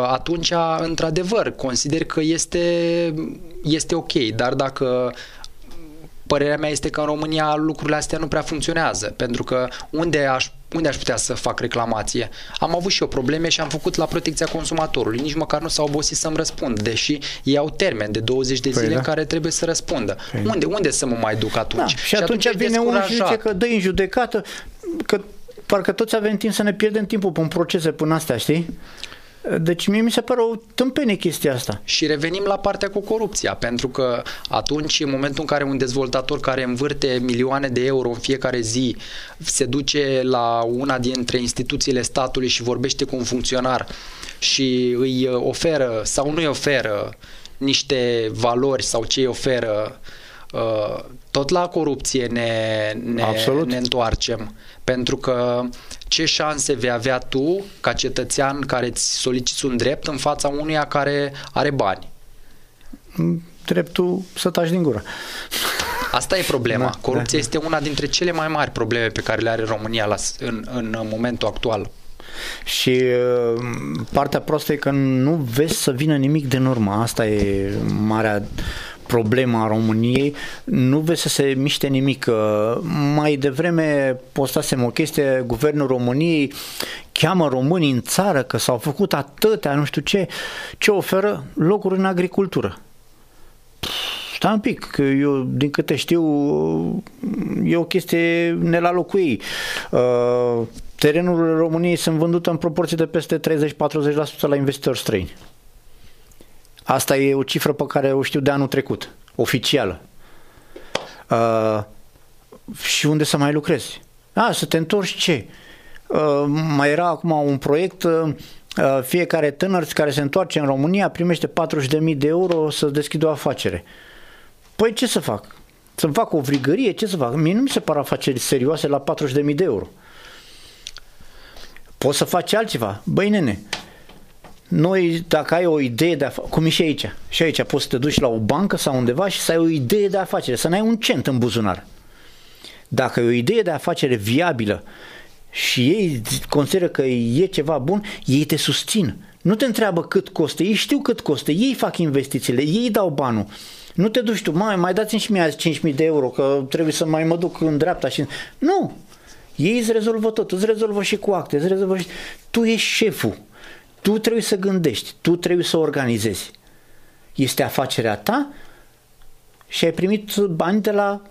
atunci, într-adevăr, consider că este, este ok. Dar dacă părerea mea este că în România lucrurile astea nu prea funcționează, pentru că unde aș, unde aș putea să fac reclamație? Am avut și eu probleme și am făcut la protecția consumatorului, nici măcar nu s-au obosit să-mi răspund, deși ei au termen de 20 de Păi zile da. în care trebuie să răspundă. Unde, unde să mă mai duc atunci? Da, și, atunci, ești vine unul și zice descurajat. că dă în judecată, că parcă toți avem timp să ne pierdem timpul pe procese până astea, știi? Deci mie mi se pare o tâmpenie chestia asta. Și revenim la partea cu corupția, pentru că atunci, în momentul în care un dezvoltator care învârte milioane de euro în fiecare zi se duce la una dintre instituțiile statului și vorbește cu un funcționar și îi oferă sau nu îi oferă niște valori sau ce îi oferă uh, tot la corupție ne, ne, Absolut. ne întoarcem. Pentru că ce șanse vei avea tu ca cetățean care îți soliciți un drept în fața unuia care are bani? Dreptul să taci din gură. Asta e problema. Da, Corupția da. este una dintre cele mai mari probleme pe care le are România la, în, în momentul actual. Și uh, partea proastă e că nu vezi să vină nimic din urmă. Asta e marea problemă a României. Nu vezi să se miște nimic. Uh, Mai devreme postasem o chestie, Guvernul României cheamă românii în țară că s-au făcut atâtea, nu știu ce, ce oferă locuri în agricultură. Stai un pic, că eu, din câte știu, e o chestie ne la locul ei. Uh, terenurile României sunt vândute în proporție de peste 30-40% la investitori străini. Asta e o cifră pe care o știu de anul trecut, oficială. Uh, și unde să mai lucrezi? A, să te întorci ce? Uh, mai era acum un proiect, uh, fiecare tânăr care se întoarce în România primește 40.000 de euro să deschidă o afacere. Păi ce să fac? Să-mi fac o vrigărie? Ce să fac? Mie nu mi se par afaceri serioase la 40.000 de euro. Poți să faci altceva. Băi nene, noi dacă ai o idee de afacere, cum e și aici, și aici poți să te duci la o bancă sau undeva și să ai o idee de afacere, să n-ai un cent în buzunar. Dacă e o idee de afacere viabilă și ei consideră că e ceva bun, ei te susțin. Nu te întreabă cât costă, ei știu cât costă, ei fac investițiile, ei dau banul. Nu te duci tu, mai, mai dați-mi și mie azi 5.000 de euro, că trebuie să mai mă duc în dreapta și... Nu! Ei îți rezolvă tot, îți rezolvă și cu acte, îți rezolvă și... Tu ești șeful, tu trebuie să gândești, tu trebuie să organizezi. Este afacerea ta și ai primit bani de la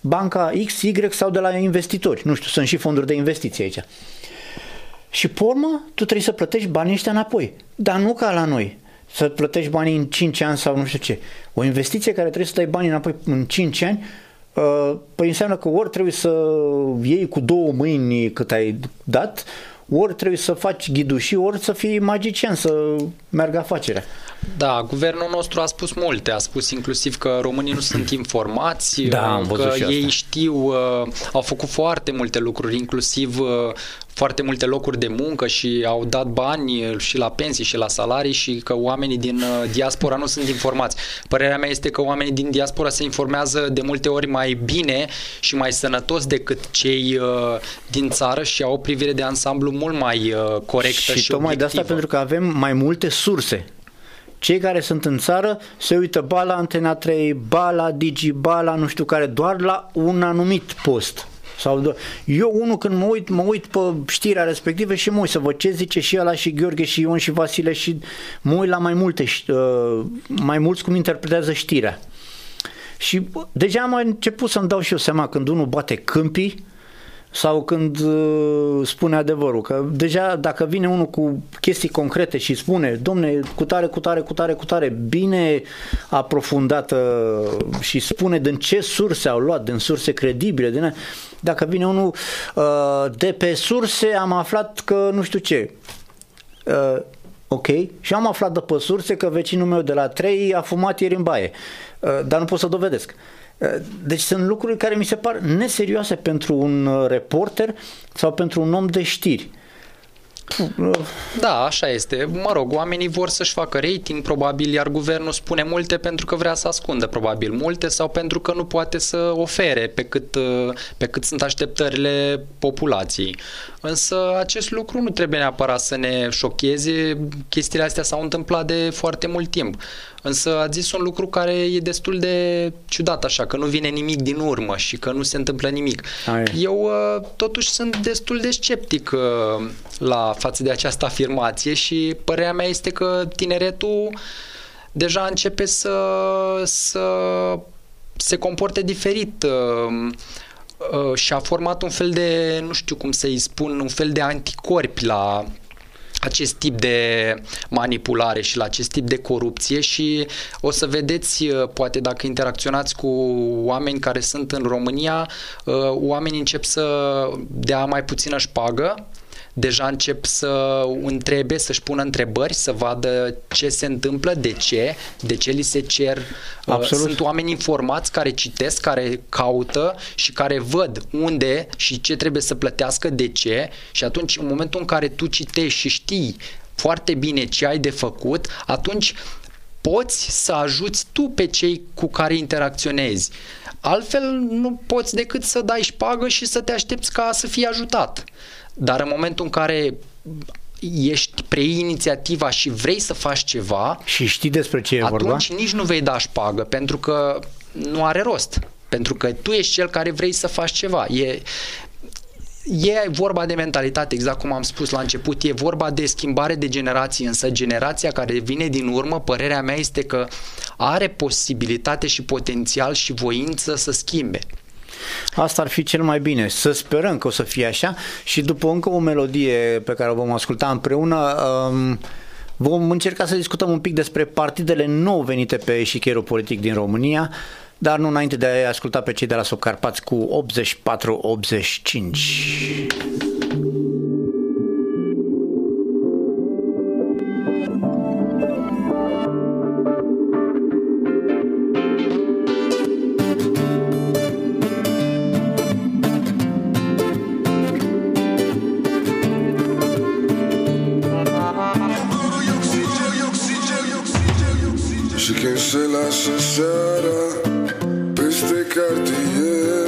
banca X, Y sau de la investitori. Nu știu, sunt și fonduri de investiții aici. Și pe urmă, tu trebuie să plătești banii ăștia înapoi. Dar nu ca la noi. Să plătești banii în 5 ani sau nu știu ce. O investiție care trebuie să dai banii înapoi în 5 ani, uh, păi înseamnă că ori trebuie să iei cu două mâini cât ai dat, ori trebuie să faci ghidușii, ori să fii magician, să meargă afacerea. Da, guvernul nostru a spus multe, a spus inclusiv că românii nu sunt informați, Da, am văzut că și asta. ei știu, uh, au făcut foarte multe lucruri, inclusiv uh, foarte multe locuri de muncă și au dat bani uh, și la pensii și la salarii și că oamenii din uh, diaspora nu sunt informați. Părerea mea este că oamenii din diaspora se informează de multe ori mai bine și mai sănătos decât cei uh, din țară și au o privire de ansamblu mult mai uh, corectă și, și tocmai de asta obiectivă. pentru că avem mai multe surse. Cei care sunt în țară se uită ba la Antena 3, ba la Digi, ba la nu știu care, doar la un anumit post. Sau do- eu unul când mă uit, mă uit pe știrea respectivă și mă uit să văd ce zice și ăla și Gheorghe și Ion și Vasile și mă uit la mai multe, ș- uh, mai mulți cum interpretează știrea. Și bă, deja am început să-mi dau și eu seama când unul bate câmpii sau când uh, spune adevărul. Că deja dacă vine unul cu chestii concrete și spune, domne, cu tare, cu tare, cu tare, cu tare, bine aprofundată și spune din ce surse au luat, din surse credibile, din dacă vine unul uh, de pe surse am aflat că nu știu ce. Uh, ok, și am aflat de pe surse că vecinul meu de la 3 a fumat ieri în baie, uh, dar nu pot să dovedesc. Uh, Deci sunt lucruri care mi se par neserioase pentru un uh, reporter sau pentru un om de știri. Uh, Da, așa este. Mă rog, oamenii vor să-și facă rating, probabil, iar guvernul spune multe pentru că vrea să ascundă probabil multe sau pentru că nu poate să ofere pe cât, uh, pe cât sunt așteptările populației. Însă acest lucru nu trebuie neapărat să ne șocheze. Chestiile astea s-au întâmplat de foarte mult timp. Însă ați zis un lucru care e destul de ciudat așa, că nu vine nimic din urmă și că nu se întâmplă nimic. Aia. Eu uh, totuși sunt destul de sceptic uh, la față de această afirmație și părerea mea este că tineretul deja începe să, să se comporte diferit uh, uh, și a format un fel de, nu știu cum să-i spun, un fel de anticorpi la acest tip de manipulare și la acest tip de corupție și o să vedeți, uh, poate dacă interacționați cu oameni care sunt în România, uh, oamenii încep să dea mai puțină șpagă, deja încep să întrebe, să-și pună întrebări, să vadă ce se întâmplă, de ce, de ce li se cer. Uh, Absolut. Sunt oameni informați care citesc, care caută și care văd unde și ce trebuie să plătească, de ce și atunci în momentul în care tu citești și știi foarte bine ce ai de făcut, atunci poți să ajuți tu pe cei cu care interacționezi. Altfel nu poți decât să dai șpagă și să te aștepți ca să fii ajutat. Dar în momentul în care ești preiei inițiativa și vrei să faci ceva, Și știi despre ce e atunci vorba? nici nu vei da șpagă, pentru că nu are rost. Pentru că tu ești cel care vrei să faci ceva. E, e vorba de mentalitate, exact cum am spus la început, e vorba de schimbare de generații, însă generația care vine din urmă, părerea mea este că are posibilitate și potențial și voință să schimbe. Asta ar fi cel mai bine. Să sperăm că o să fie așa și după încă o melodie pe care o vom asculta împreună, um, vom încerca să discutăm un pic despre partidele nou venite pe eșichierul politic din România, dar nu înainte de a asculta pe cei de la Subcarpați cu 84-85. Și când se lasă seara peste cartier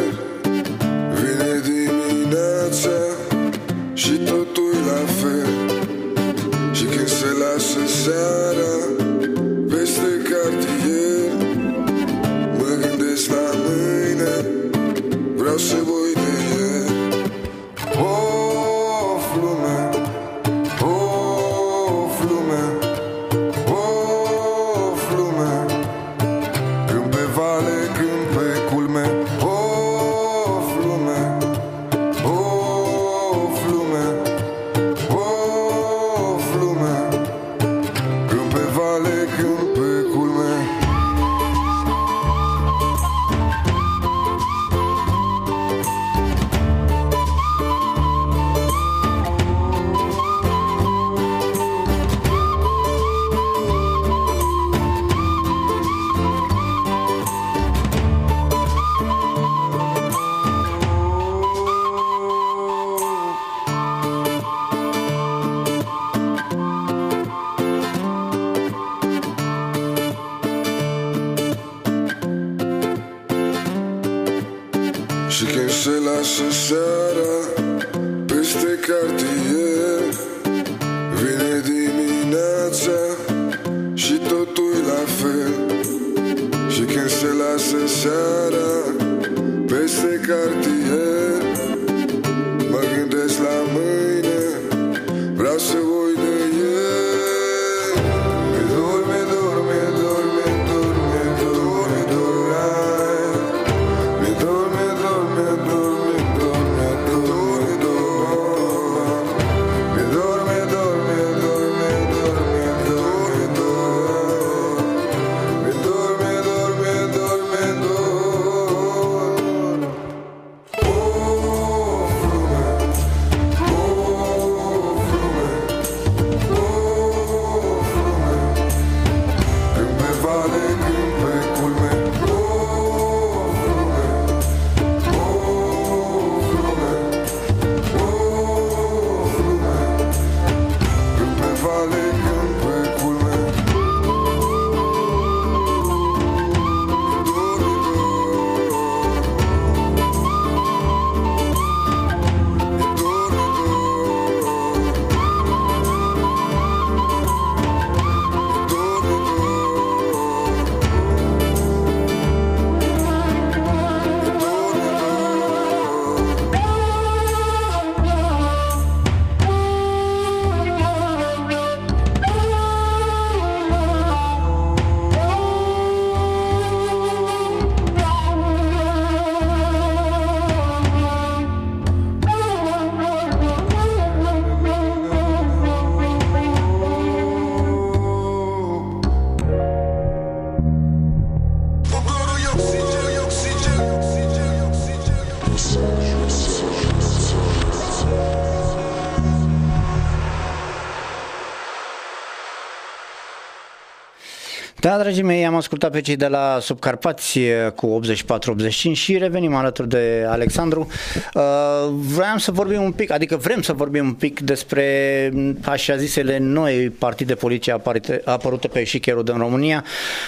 Da, dragii mei, am ascultat pe cei de la Subcarpați eh, cu 84-85 și revenim alături de Alexandru. Uh, vreau să vorbim un pic, adică vrem să vorbim un pic despre mm, așa zisele noi partide politice aparite, apărute pe șicherul din România,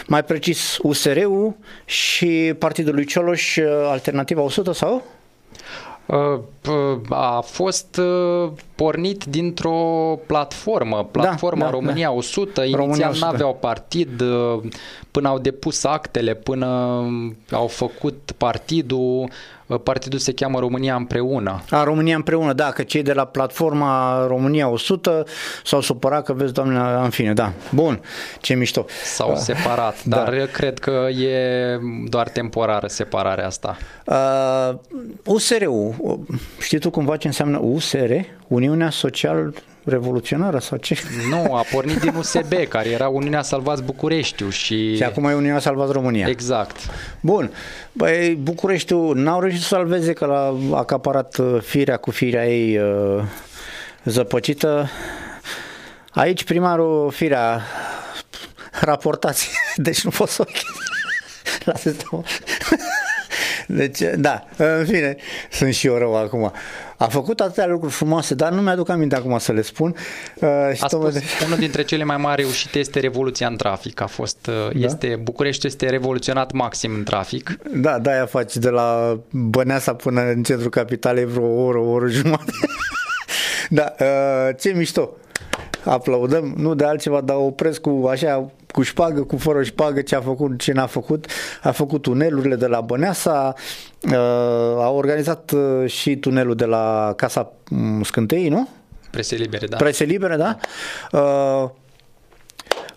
mai precis USR-ul și Partidul lui Cioloș, eh, Alternativa 100 sau? Uh, a fost uh, pornit dintr-o platformă, platforma da, România da. 100, România inițial 100. n-aveau partid, uh, până au depus actele, până au făcut partidul, partidul se cheamă România împreună. A, România împreună, da, că cei de la platforma România 100 s-au supărat că vezi, doamne, în fine, da. Bun, ce mișto. S-au separat, Da. dar cred că e doar temporară separarea asta. Uh, USR-ul, știi tu cumva ce înseamnă USR? Uniunea Social Revoluționară sau ce? Nu, a pornit din USB, care era Uniunea Salvați Bucureștiu și... Și acum e Uniunea Salvați România. Exact. Bun. Băi, Bucureștiul n-au reușit să salveze că l-a acaparat uh, firea cu firea ei uh, zăpăcită. Aici primarul firea raportați, deci nu pot să Lasă-te Deci, da, în fine, sunt și eu rău acum. A făcut atâtea lucruri frumoase, dar nu mi-aduc aminte acum să le spun. Uh, și A tocmai spus, de- unul dintre cele mai mari reușite este revoluția în trafic. A fost, da? este, București este revoluționat maxim în trafic. Da, da, aia faci de la Băneasa până în centrul capitalei vreo o oră, o oră jumătate. da, uh, ce mișto. Aplaudăm, nu de altceva, dar opresc cu așa, cu șpagă, cu fără șpagă, ce a făcut, ce n-a făcut. A făcut tunelurile de la Băneasa, uh, a organizat uh, și tunelul de la Casa mm, Scântei, nu? Prese libere, da. Prese libere, da? Uh,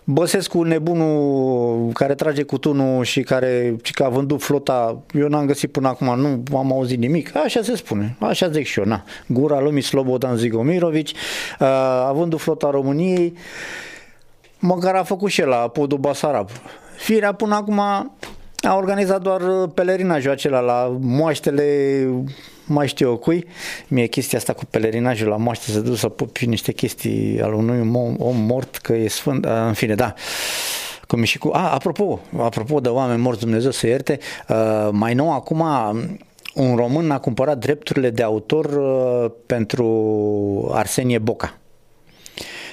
Băsescu, nebunul care trage cu tunul și care și că a vândut flota, eu n-am găsit până acum, nu am auzit nimic. Așa se spune, așa zic și eu, na. Gura lumii Slobodan Zigomirovici, uh, a vândut flota României, măcar a făcut și el la podul Basarab. Firea până acum a organizat doar uh, pelerinajul acela la moaștele mai știu eu cui. Mie chestia asta cu pelerinajul la moaște să duc să pupi niște chestii al unui om, om mort că e sfânt, uh, în fine, da. Cum e și cu... A, apropo, apropo de oameni morți, Dumnezeu să ierte, uh, mai nou acum un român a cumpărat drepturile de autor uh, pentru Arsenie Boca.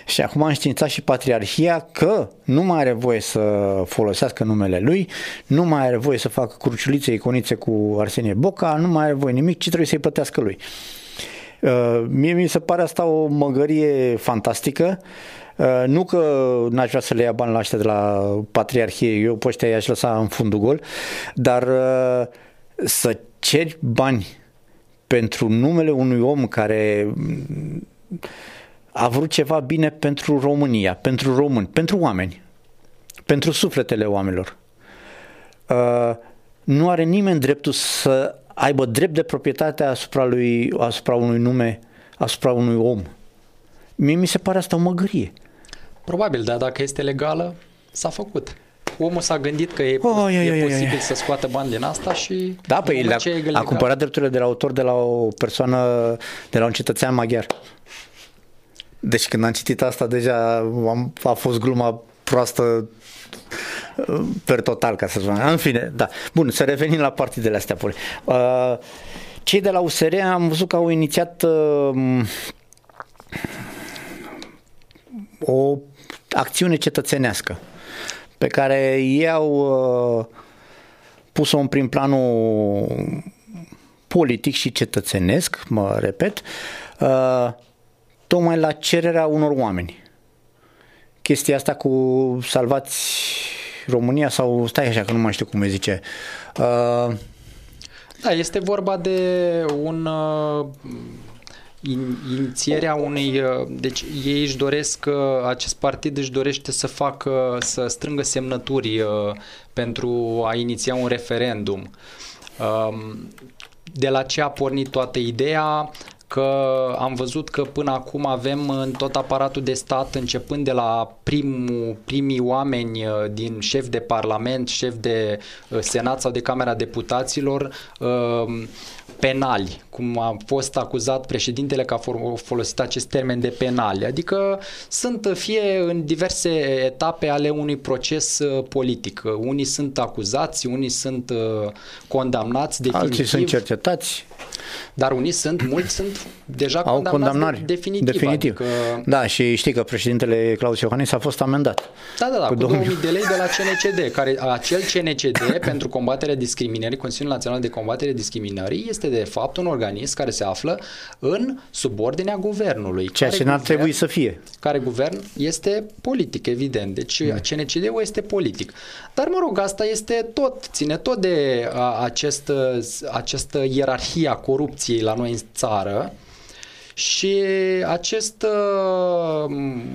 Și acum a înștiințat și Patriarhia că nu mai are voie să folosească numele lui, nu mai are voie să facă cruciulițe, iconițe cu Arsenie Boca, nu mai are voie nimic, ci trebuie să-i plătească lui. Uh, Mie mi se pare asta o măgărie fantastică. Uh, Nu că n-aș vrea să le ia bani la ăștia de la Patriarhie, eu pe ăștia i-aș lăsa în fundul gol, dar uh, să ceri bani pentru numele unui om care a vrut ceva bine pentru România, pentru români, pentru oameni, pentru sufletele oamenilor. Uh, nu are nimeni dreptul să aibă drept de proprietate asupra, lui, asupra unui nume, asupra unui om. Mie mi se pare asta o măgărie. Probabil, dar dacă este legală, s-a făcut. Omul s-a gândit că e, Oh, ia, e ia, ia, posibil ia. să scoată bani din asta și... Da, pe în el moment a, ce e a legal. cumpărat drepturile de la autor de la o persoană, de la un cetățean maghiar. Deci când am citit asta, deja am, a fost gluma proastă uh, per total, ca să spun. În fine, da. Bun, să revenim la partidele astea. poli. Uh, Cei de la USR am văzut că au inițiat uh, o acțiune cetățenească pe care ei au uh, pus-o în prim planul politic și cetățenesc, mă repet, uh, tocmai la cererea unor oameni. Chestia asta cu salvați România sau stai așa că nu mai știu cum îi zice. Uh, Da, este vorba de un uh, in- inițierea unei uh, deci ei își doresc uh, acest partid își dorește să facă să strângă semnături uh, pentru a iniția un referendum. Um, de la ce a pornit toată ideea că am văzut că până acum avem în tot aparatul de stat, începând de la primul, primii oameni uh, din șef de parlament, șef de uh, senat sau de Camera Deputaților, uh, penali, cum a fost acuzat președintele că a folosit acest termen de penali. Adică sunt fie în diverse etape ale unui proces politic. Unii sunt acuzați, unii sunt condamnați definitiv. Alții sunt cercetați. Dar unii sunt, mulți sunt deja Au condamnați condamnare. de, definitiv. definitiv. Adică... Da, și știi că președintele Claus Iohannis a fost amendat. Da, da, da, cu, cu 2000 2000 de lei de la CNCD, care acel CNCD pentru combaterea discriminării, Consiliul Național de Combatere Discriminării, este de fapt un organism care se află în subordinea guvernului. Ceea ce n-ar trebui să fie. Care guvern este politic, evident. Deci mm. CNCD-ul este politic. Dar, mă rog, asta este tot, ține tot de a, acest, această ierarhie a corupției la noi în țară, și acest,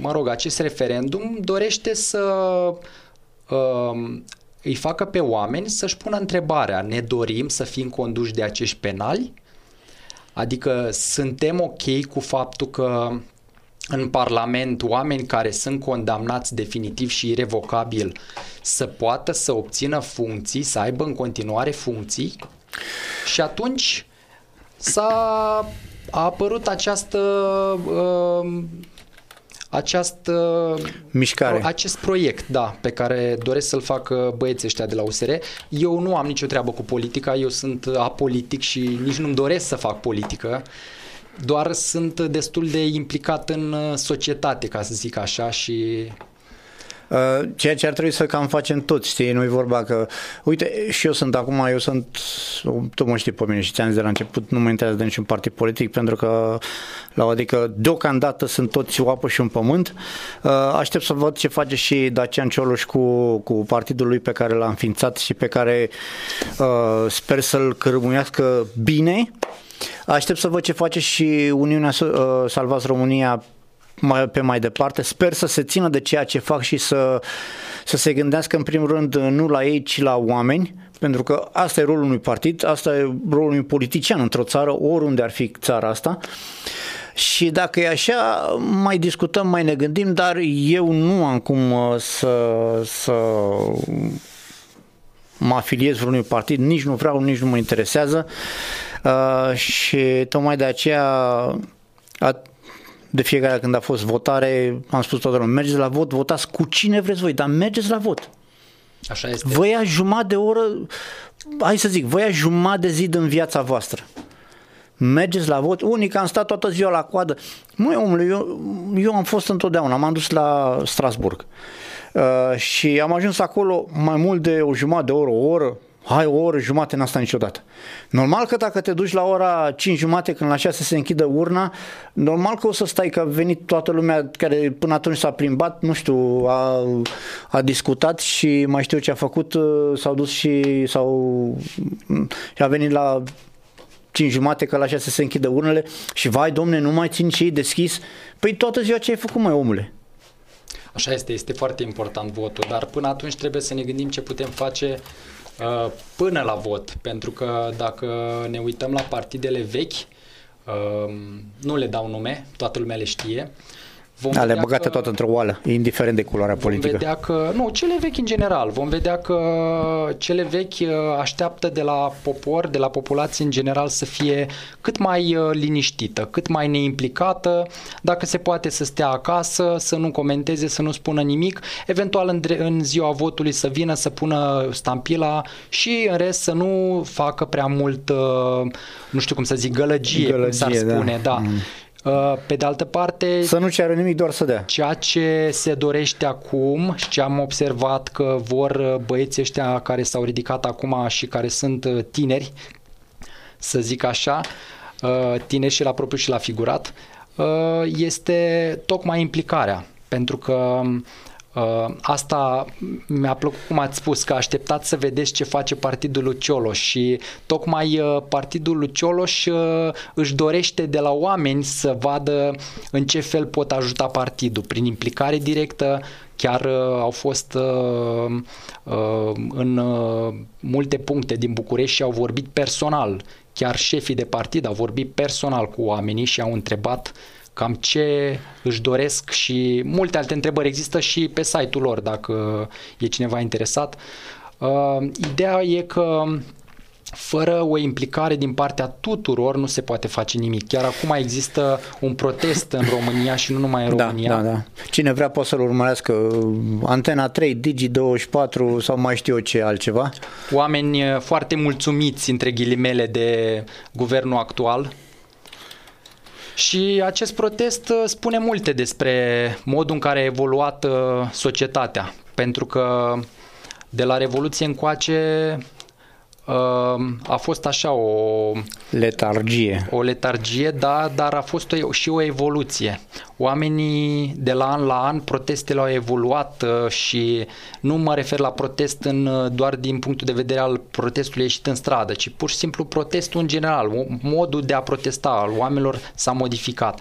mă rog, acest referendum dorește să îi facă pe oameni să-și pună întrebarea, ne dorim să fim conduși de acești penali? Adică suntem ok cu faptul că în Parlament oameni care sunt condamnați definitiv și irrevocabil să poată să obțină funcții, să aibă în continuare funcții și atunci s-a a apărut această uh, această mișcare. Acest proiect, da, pe care doresc să-l facă băieții ăștia de la USR. Eu nu am nicio treabă cu politica, eu sunt apolitic și nici nu-mi doresc să fac politică. Doar sunt destul de implicat în societate, ca să zic așa, și Uh, ceea ce ar trebui să cam facem toți, știi, nu-i vorba că, uite, și eu sunt acum, eu sunt, tu mă știi pe mine și ți-am zis de la început, nu mă interesează de niciun partid politic, pentru că, la adică, deocamdată sunt toți o apă și un pământ. Uh, aștept să văd ce face și Dacian Cioloș cu, cu partidul lui pe care l-a înființat și pe care uh, sper să-l cărmuiască bine. Aștept să văd ce face și Uniunea Salvați România mai, pe mai departe. Sper să se țină de ceea ce fac și să, să se gândească în primul rând nu la ei, ci la oameni, pentru că asta e rolul unui partid, asta e rolul unui politician într-o țară, oriunde ar fi țara asta. Și dacă e așa, mai discutăm, mai ne gândim, dar eu nu am cum uh, să, să mă afiliez vreunui partid, nici nu vreau, nici nu mă interesează uh, și tocmai de aceea de fiecare dată când a fost votare, am spus toată lumea, mergeți la vot, votați cu cine vreți voi, dar mergeți la vot. Așa este. Vă ia jumătate de oră, hai să zic, vă ia jumătate de zi din viața voastră. Mergeți la vot. Unii că am stat toată ziua la coadă. Nu, omule, eu, eu am fost întotdeauna, m-am dus la Strasburg. Uh, și am ajuns acolo mai mult de o jumătate de oră, o oră, hai o oră jumate n-a stat niciodată. Normal că dacă te duci la ora 5 jumate când la 6 se închidă urna, normal că o să stai, că a venit toată lumea care până atunci s-a plimbat, nu știu, a, a discutat și mai știu ce a făcut, uh, s-au dus și sau și a venit la 5 jumate că la 6 se închidă urnele și vai domne, nu mai țin și ei deschis. Păi toată ziua ce ai făcut mai omule? Așa este, este foarte important votul, dar până atunci trebuie să ne gândim ce putem face Uh, până la vot, pentru că dacă ne uităm la partidele vechi, uh, nu le dau nume, toată lumea le știe, Vom da, le băgate că, tot într-o oală, indiferent de culoarea vom politică. vedea că, nu, cele vechi în general, vom vedea că cele vechi uh, așteaptă de la popor, de la populație în general să fie cât mai uh, liniștită, cât mai neimplicată, dacă se poate să stea acasă, să nu comenteze, să nu spună nimic, eventual în, în ziua votului să vină să pună stampila și în rest să nu facă prea mult, uh, nu știu cum să zic, gălăgie, gălăgie cum s-ar spune, da. da. Mm. Uh, pe de altă parte... Să nu ceară nimic, doar să dea. Ceea ce se dorește acum și ce am observat că vor uh, băieții ăștia care s-au ridicat acum și care sunt uh, tineri, să zic așa, tineri și la propriu și la figurat, este tocmai implicarea. Pentru că Uh, asta mi-a plăcut cum ați spus, că așteptați să vedeți ce face partidul lui Cioloș și tocmai uh, partidul lui Cioloș uh, își dorește de la oameni să vadă în ce fel pot ajuta partidul, prin implicare directă, chiar uh, au fost uh, uh, în uh, multe puncte din București și au vorbit personal. Chiar șefii de partid au vorbit personal cu oamenii și au întrebat cam ce își doresc și multe alte întrebări există și pe site-ul lor dacă e cineva interesat. Uh, ideea e că fără o implicare din partea tuturor nu se poate face nimic. Chiar acum există un protest în România și nu numai în Da, România. da, da. Cine vrea poate să-l urmărească. Antena 3, Digi24 sau mai știu eu ce altceva. Oameni eh, foarte mulțumiți, între ghilimele, de guvernul actual. Și acest protest eh, spune multe despre modul în care a evoluat eh, societatea. Pentru că de la Revoluție încoace eh, a fost așa o, Letargie. o letargie, da, dar a fost o, și o evoluție. Oamenii de la an la an, protestele au evoluat uh, și nu mă refer la protest în, uh, doar din punctul de vedere al protestului ieșit în stradă, ci pur și simplu protestul în general, o- modul de a protesta al oamenilor s-a modificat.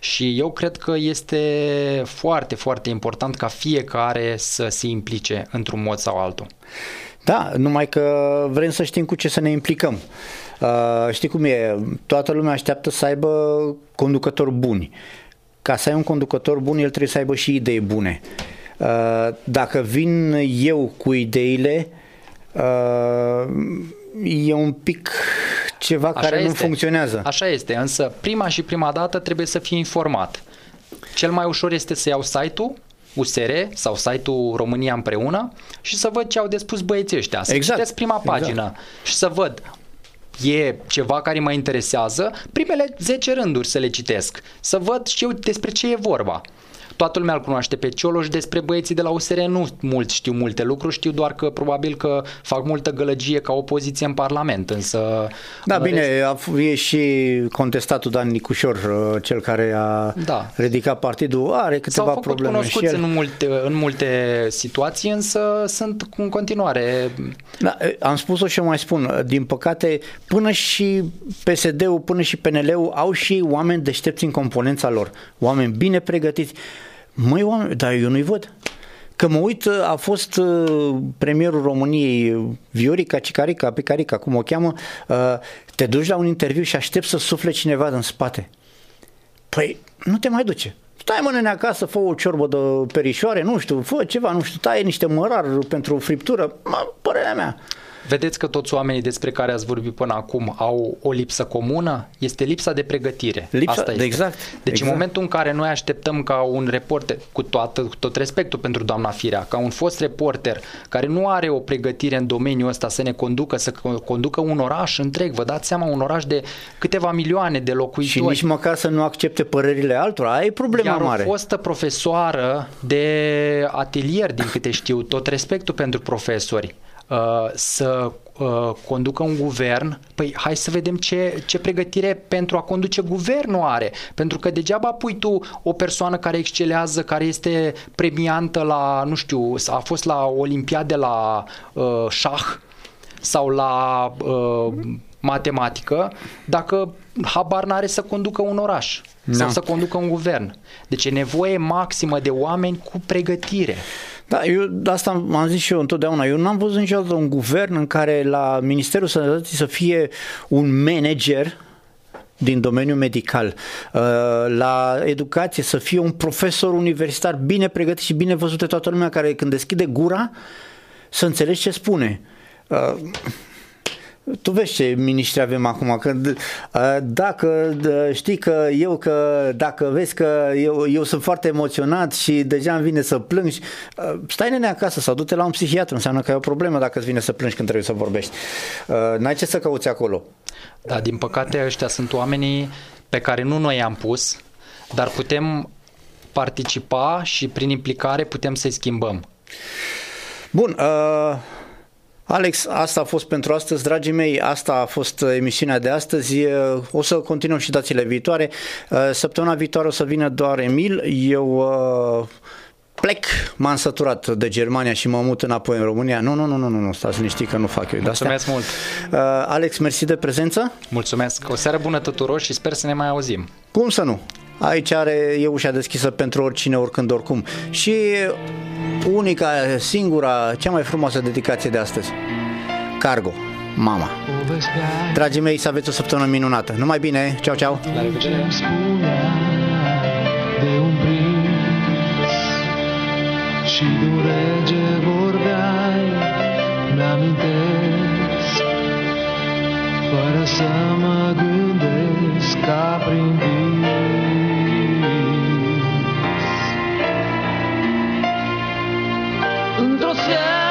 Și eu cred că este foarte, foarte important ca fiecare să se implice într-un mod sau altul. Da, numai că vrem să știm cu ce să ne implicăm. Uh, știi cum e? Toată lumea așteaptă să aibă conducători buni. Ca să ai un conducător bun, el trebuie să aibă și idei bune. Uh, dacă vin eu cu ideile, uh, e un pic ceva Așa care nu este. funcționează. Așa este, însă prima și prima dată trebuie să fii informat. Cel mai ușor este să iau site-ul USR sau site-ul România împreună și să văd ce au de spus băieții ăștia. Să Exact. citesc prima Exact. pagină și să văd e ceva care mă interesează, primele 10 rânduri să le citesc, să văd și eu despre ce e vorba. Toată lumea îl cunoaște pe Cioloș, despre băieții de la USR nu mult știu multe lucruri, știu doar că probabil că fac multă gălăgie ca opoziție în Parlament, însă... Da, în bine, rest- a f- e și contestatul Dan Nicușor, uh, cel care a Da. ridicat partidul, are S-au câteva făcut probleme și cunoscuți el. în multe, în multe situații, însă sunt în continuare... Da, am spus-o și eu mai spun, din păcate, până și PSD-ul, până și PNL-ul au și oameni deștepți în componența lor, oameni bine pregătiți. Măi, oameni, dar eu nu-i văd. Că mă uit, a fost uh, premierul României, Viorica Cicarica, Picarica, cum o cheamă, uh, te duci la un interviu și aștepți să sufle cineva din spate. Păi, nu te mai duce. Stai mă nene acasă, fă o ciorbă de perișoare, nu știu, fă ceva, nu știu, taie niște mărar pentru friptură, mă, părerea mea. Vedeți că toți oamenii despre care ați vorbit până acum au o lipsă comună? Este lipsa de pregătire. Lipsa- Asta este. exact, Deci exact. în momentul în care noi așteptăm ca un reporter, cu, toată, cu tot respectul pentru doamna Firea, ca un fost reporter care nu are o pregătire în domeniul ăsta să ne conducă, să co- conducă un oraș întreg, vă dați seama, un oraș de câteva milioane de locuitori. Și nici măcar să nu accepte părerile altora, ai problema Iar mare. o fostă profesoară de atelier, din câte știu, tot respectul pentru profesori, uh, să uh, conducă un guvern, păi hai să vedem ce, ce pregătire pentru a conduce guvernul are. Pentru că degeaba pui tu o persoană care excelează, care este premiantă la, nu știu, a fost la Olimpiade la uh, șah sau la uh, matematică, dacă habar n-are să conducă un oraș sau Da. să conducă un guvern. Deci e nevoie maximă de oameni cu pregătire. Da, eu de asta am zis și eu întotdeauna. Eu n-am văzut niciodată un guvern în care la Ministerul Sănătății să fie un manager din domeniul medical, uh, la educație să fie un profesor universitar bine pregătit și bine văzut de toată lumea care când deschide gura să înțelegi ce spune. Uh, tu vezi ce miniștri avem acum, că uh, dacă uh, știi că eu că dacă vezi că eu, eu sunt foarte emoționat și deja îmi vine să plâng, și, uh, stai nene acasă sau du-te la un psihiatru, înseamnă că ai o problemă dacă îți vine să plângi când trebuie să vorbești. Uh, N-ai ce să cauți acolo. Da, din păcate ăștia sunt oamenii pe care nu noi i-am pus, dar putem participa și prin implicare putem să-i schimbăm. Bun, uh, Alex, asta a fost pentru astăzi, dragii mei, asta a fost emisiunea de astăzi, Uh, o să continuăm și dațile viitoare. Uh, Săptămâna viitoare o să vină doar Emil, eu uh, plec, m-am săturat de Germania și mă mut înapoi în România. Nu, nu, nu, nu, nu, nu stați liniștit că nu fac eu de astea. Mulțumesc mult! Uh, Alex, mersi de prezență. Mulțumesc! O seară bună tuturor și sper să ne mai auzim. Cum să nu? Aici are, e ușa deschisă pentru oricine, oricând, oricum. Și unica, singura, cea mai frumoasă dedicație de astăzi. Cargo. mama. Dragii mei, să aveți o săptămână minunată. Numai bine, ceau, ceau! La revedere! de un prinț Și de un rege vorbeai Mi-amintesc Fără să mă gândesc shelter.